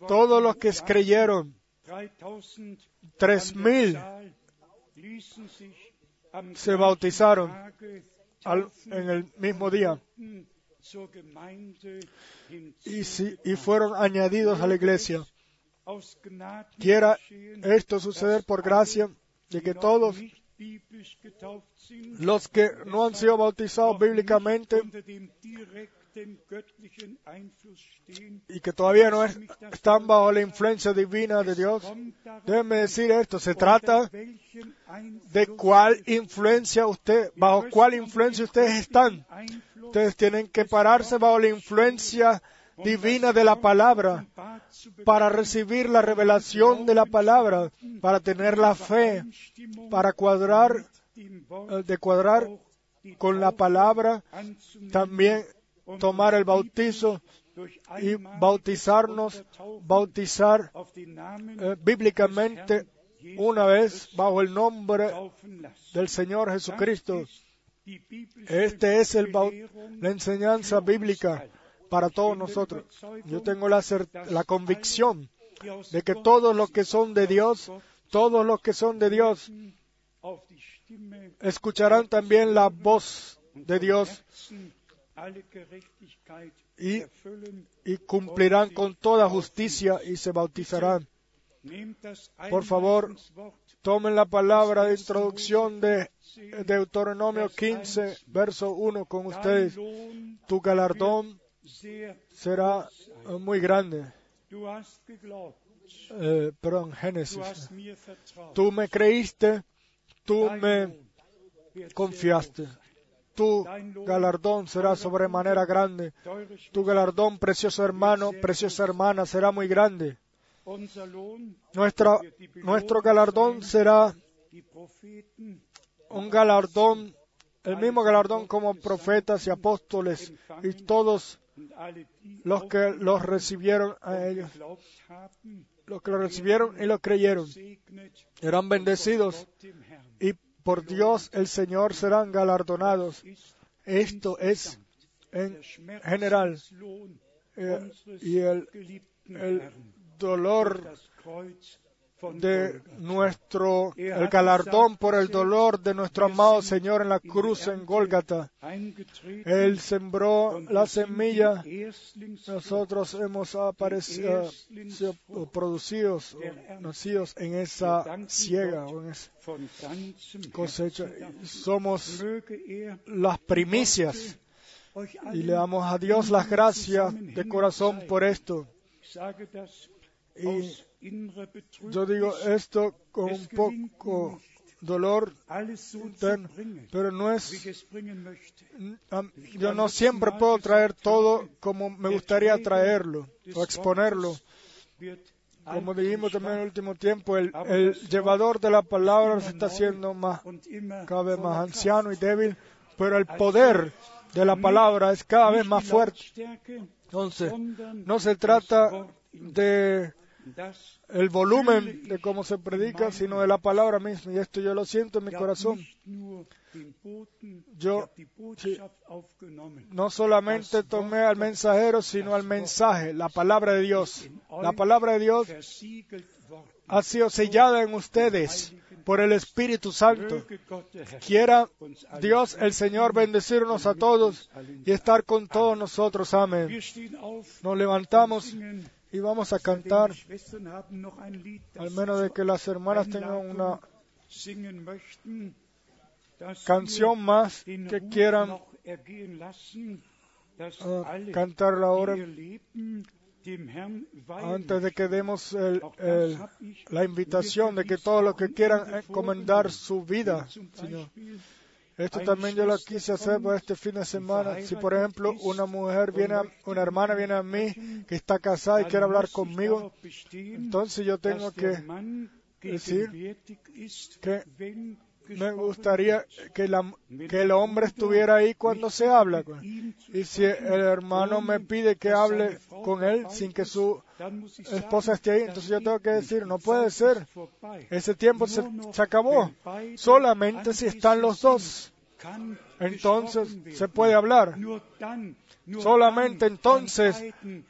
todos los que creyeron, 3000 tres mil se bautizaron en el mismo día si- y fueron añadidos a la iglesia. Quiera esto suceder por gracia de que todos los que no han sido bautizados bíblicamente y que todavía no es- están bajo la influencia divina de Dios, déjenme decir esto, se trata de cuál influencia usted, bajo cuál influencia ustedes están. Ustedes tienen que pararse bajo la influencia divina de la palabra para recibir la revelación de la palabra, para tener la fe, para cuadrar, eh, de cuadrar con la palabra, también tomar el bautizo y bautizarnos, bautizar eh, bíblicamente una vez bajo el nombre del Señor Jesucristo. Este es la enseñanza bíblica para todos nosotros. Yo tengo la, convicción de que todos los que son de Dios, todos los que son de Dios, escucharán también la voz de Dios y, cumplirán con toda justicia y se bautizarán. Por favor, Tomen la palabra de introducción de Deuteronomio 15, verso 1 con ustedes. Tu galardón será eh, muy grande. Eh, perdón, Génesis. Tú me creíste, tú me confiaste. Tu galardón será sobremanera grande. Tu galardón, precioso hermano, preciosa hermana, será muy grande. Nuestra, nuestro galardón será un galardón, el mismo galardón como profetas y apóstoles y todos los que los recibieron a ellos, los que lo recibieron y lo creyeron, serán bendecidos por Dios el Señor serán galardonados. Esto es en general eh, y el, el dolor de nuestro, el galardón por el dolor de nuestro amado Señor en la cruz en Gólgata. Él sembró la semilla, nosotros hemos aparecido, producidos, o nacidos en esa ciega o en esa cosecha. Somos er las primicias y le damos a Dios las gracias de corazón por esto. Y yo digo esto con un poco dolor pero no es Yo no siempre puedo traer todo como me gustaría traerlo o exponerlo. Como dijimos también en el último tiempo, el, el llevador de la palabra se está haciendo más, cada vez más anciano y débil, pero el poder de la palabra es cada vez más fuerte. Entonces, no se trata de el volumen de cómo se predica, sino de la palabra misma. Y esto yo lo siento en mi corazón. Yo-. No solamente tomé al mensajero, sino al mensaje, la palabra de Dios. La palabra de Dios ha sido sellada en ustedes por el Espíritu Santo. Quiera Dios el Señor bendecirnos a todos y estar con todos nosotros. Amén. Nos levantamos y vamos a cantar, al menos de que las hermanas tengan una canción más que quieran alle, cantarla ahora antes de que demos el- la invitación de que todos los que quieran encomendar su vida, Señor. Esto también yo lo quise hacer para este fin de semana. Si por ejemplo una mujer viene, a- una hermana viene a mí que está casada y quiere hablar conmigo, entonces yo tengo que decir que me gustaría que, el hombre estuviera ahí cuando se habla. Y si el hermano me pide que hable con él sin que su esposa esté ahí, entonces yo tengo que decir, no puede ser. Ese tiempo se acabó. Solamente si están los dos, entonces se puede hablar. Solamente entonces,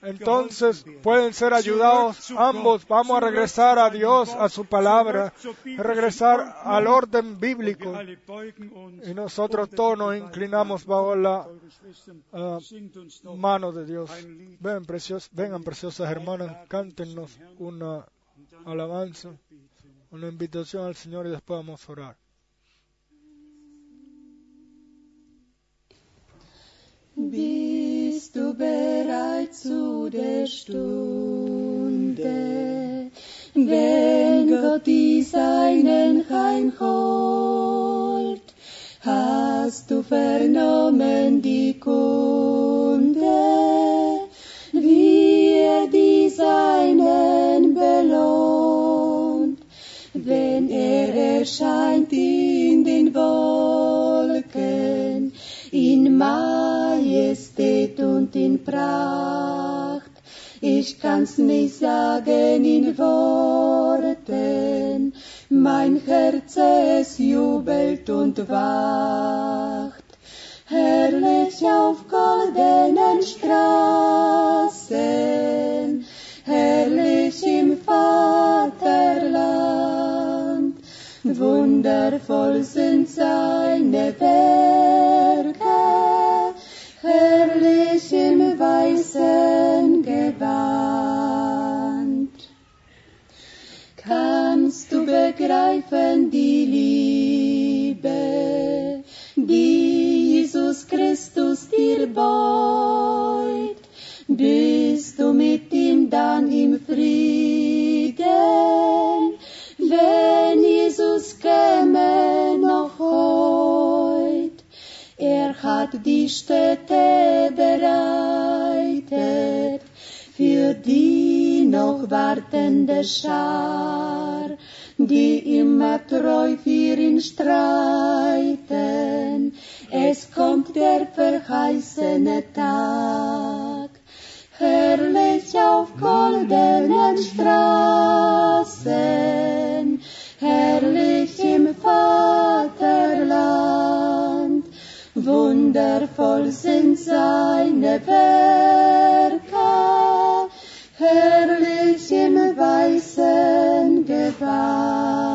entonces pueden ser ayudados ambos. Vamos a regresar a Dios, a su palabra, a regresar al orden bíblico. Y nosotros todos nos inclinamos bajo la ah, mano de Dios. Ven, precios, vengan, preciosas hermanas, cántenos una alabanza, una invitación al Señor y después vamos a orar. Bist du bereit zu der Stunde, wenn Gott die Seinen heimholt? Hast du vernommen die Kunde, wie er die Seinen belohnt, wenn er erscheint in den Wolken, in Majestät und in Pracht. Ich kann's nicht sagen in Worten, mein Herz es jubelt und wacht. Herrlich auf goldenen Straßen, herrlich im Vaterland, wundervoll sind seine Werke, weißen Gewand. Kannst du begreifen die Liebe, die Jesus Christus dir beut? Bist du mit ihm dann im Frieden, wenn Jesus käme noch heut? Hat die Städte bereitet, für die noch wartende Schar, die immer treu für ihn streiten. Es kommt der verheißene Tag, herrlich auf goldenen Straßen, herrlich im Vaterland. Wundervoll sind seine Werke, herrlich im weißen Gewand.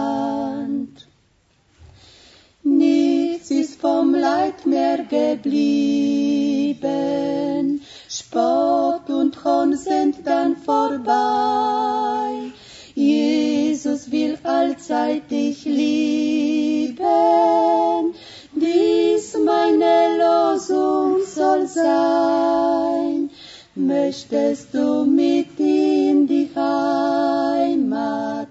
Nichts ist vom Leid mehr geblieben, Spott und Hohn sind dann vorbei. Jesus will allzeit dich lieben, meine Losung soll sein. Möchtest du mit in die Heimat,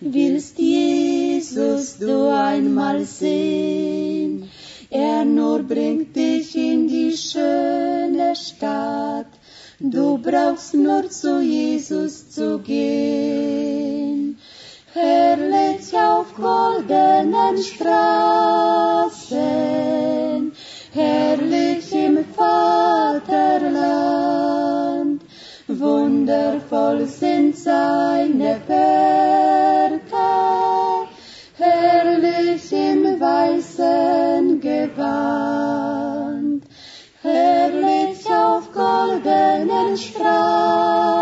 willst Jesus du einmal sehen, er nur bringt dich in die schöne Stadt, du brauchst nur zu Jesus zu gehen. Herrlich auf goldenen Straßen, herrlich im Vaterland, wundervoll sind seine Werke, herrlich im weißen Gewand, herrlich auf goldenen Straßen,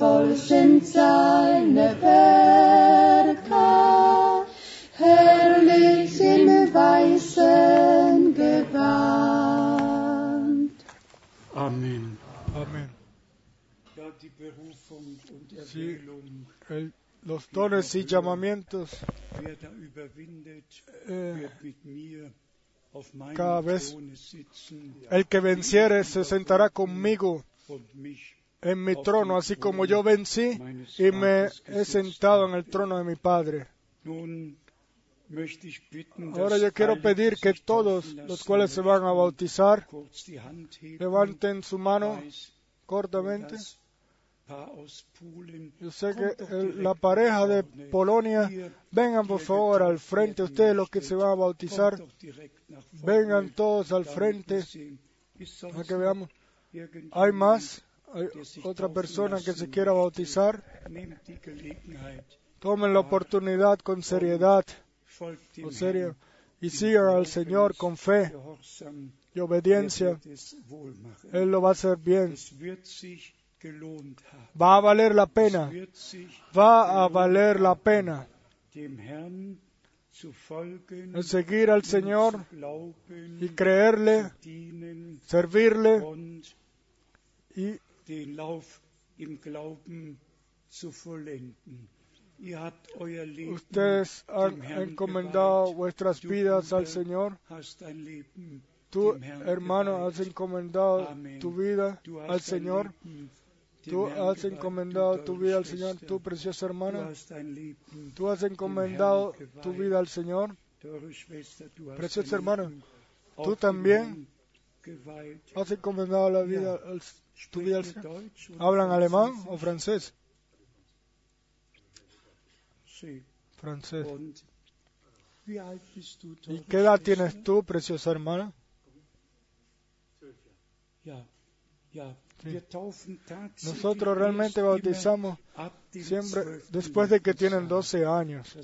wundervoll sind seine Werke, herrlich im weißen Gewand. Amen. Amén. Ja, die Berufung und Sí. El- los dones y llamamientos wer da überwindet, eh, wird mit mir auf meinem cada vez- El que venciere se sentará conmigo en mi trono, así como yo vencí y me he sentado en el trono de mi Padre. Ahora yo quiero pedir que todos los cuales se van a bautizar levanten su mano cortamente. Yo sé que el- la pareja de. Polonia, vengan por favor al frente, ustedes los que se van a bautizar, vengan todos al frente sehen, ist a sonst que veamos. Hay más, otra persona que se quiera bautizar. Tomen la oportunidad con seriedad, o serio, y sigan al Señor con fe y obediencia. Él lo va a hacer bien. Va a valer la pena. Va a valer la pena. El seguir al Señor y creerle, servirle y den Lauf im Glauben zu vollenden. Ustedes han encomendado vuestras vidas al Señor. Tú, hermano, has encomendado tu vida al Señor. Tú has encomendado tu vida al Señor, tú preciosa hermana. Tú has encomendado tu vida al Señor. Preciosa hermana, tú también. Has encomendado la vida al, tu Señor. ¿Hablan alemán o francés? Sí. Francés. ¿Y qué edad tienes tú, preciosa hermana? Sí. Nosotros realmente bautizamos siempre 12. después de que tienen Lebensjahr. 12 años.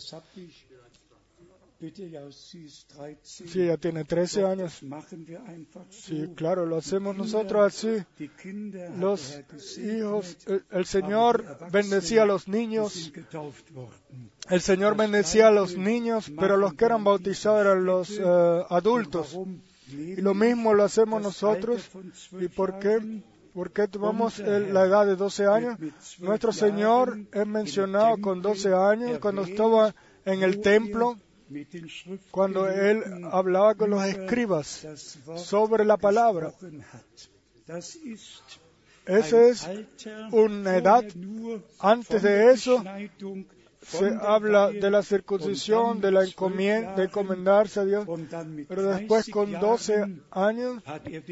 Das hab ich. Bitte, ja, sie ist 13. Sí, ella tiene 13 Doch, años. Sí, claro, lo hacemos nosotros así. Los hijos, el, Señor bendecía a los niños. El Señor bendecía a los niños, pero los que eran bautizados eran los eh, adultos. Y lo mismo lo hacemos nosotros. ¿Y 12 por qué? Jahren ¿Por qué tomamos la edad de 12 años? Nuestro Señor es mencionado con 12 años cuando estaba en el templo, cuando Él hablaba con los escribas sobre la palabra. Esa es una edad. Antes de eso, se habla de la circuncisión, de la encomienda, de encomendarse a Dios, pero después 30 con 12 Jahren años er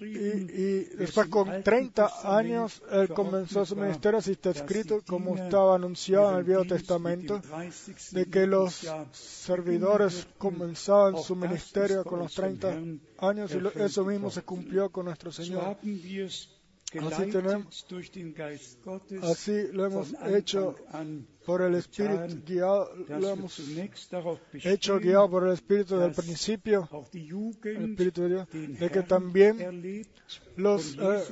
y, después con 30 años él comenzó su ministerio, así está escrito, como estaba anunciado en el Viejo Testamento, de que los servidores comenzaban su ministerio con los 30 años y eso mismo se cumplió con nuestro Señor. Es tenemos- Así lo hemos hecho por el Espíritu, guiado, lo hemos hecho guiado por el Espíritu del principio, el Espíritu de Dios, de que también los, eh,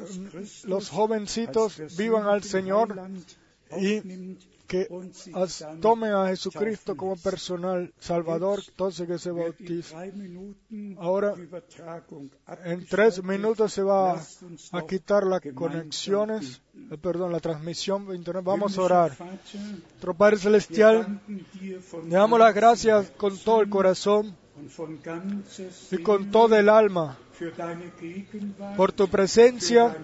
los jovencitos vivan al Señor y que tomen a Jesucristo como personal Salvador, entonces que se Minuten Ahora, En tres minutos se va a quitar las conexiones, eh, perdón, la transmisión de. Vamos a orar. Nuestro Padre Celestial, le damos las gracias con todo el corazón y con todo el alma por tu presencia,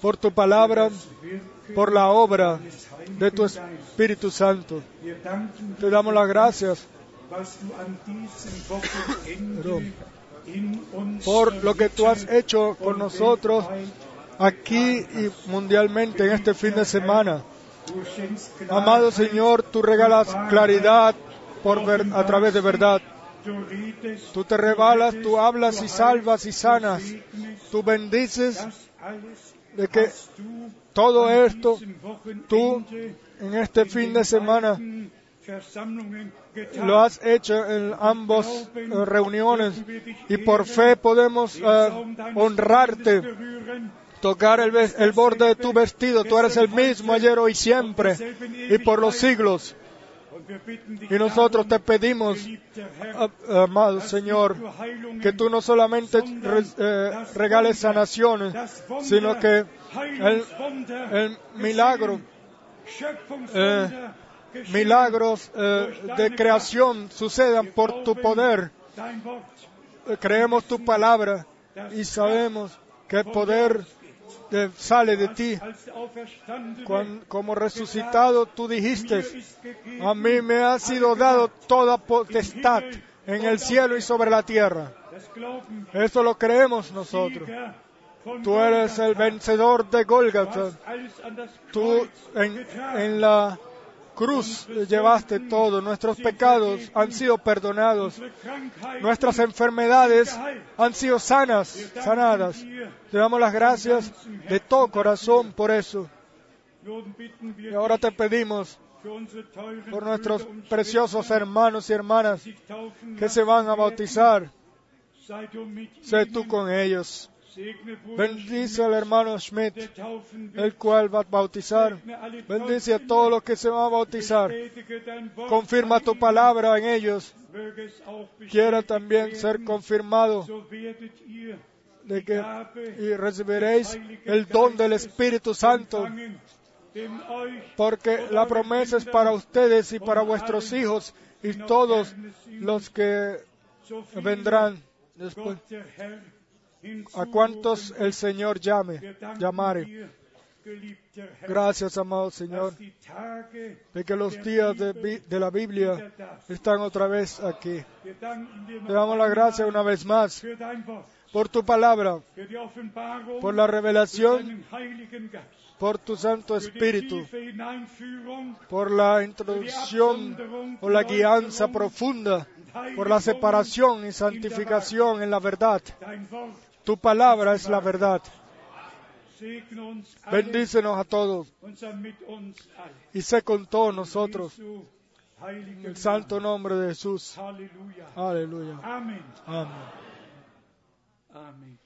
por tu palabra, por la obra de tu. Espíritu Santo. Te damos las gracias por lo que tú has hecho con nosotros aquí y mundialmente en este fin de semana. Amado Señor, tú regalas claridad a través de verdad. Tú te revelas, tú hablas y salvas y sanas. Tú bendices de que todo esto tú en este in fin de semana lo has hecho en ambas eh, reuniones y por fe podemos eh, honrarte, tocar el, el borde de tu vestido. Tú eres el mismo ayer, hoy siempre y por los siglos. Y nosotros te pedimos, amado Señor, que tú no solamente eh, regales Wunder, sino que el, milagro, geschehen, milagros eh, de creación sucedan por tu poder. Eh, Creemos tu palabra y sabemos que el poder sale de ti. como resucitado tú dijiste, a mí me ha sido dado toda potestad en el cielo y sobre la tierra. Eso lo creemos nosotros. Tú eres el vencedor de das Tú en, en la cruz llevaste todo. Nuestros pecados han sido perdonados. Nuestras enfermedades han sido sanas, sanadas. Te damos las gracias de todo corazón por eso. Y ahora te pedimos por nuestros preciosos hermanos y hermanas que se van a bautizar. Sé tú con ellos. Bendice al hermano Schmidt, el cual va a bautizar. Bendice a todos los que se van a bautizar. Confirma tu palabra en ellos. Quiera también ser confirmado de que y recibiréis el don del Espíritu Santo, porque la promesa es para ustedes y para vuestros hijos y todos los que vendrán después. A cuantos el Señor llame, llamare. Gracias, amado Señor, de que los días de, la Biblia están otra vez aquí. Te damos la gracia una vez más por tu palabra, por la revelación, por tu Santo Espíritu, por la introducción o la guianza profunda, por la separación y santificación en la verdad. Tu palabra es la verdad. Bendícenos a todos y sé con todos nosotros. En el santo nombre de Jesús. Aleluya. Amen. Amén. Amen.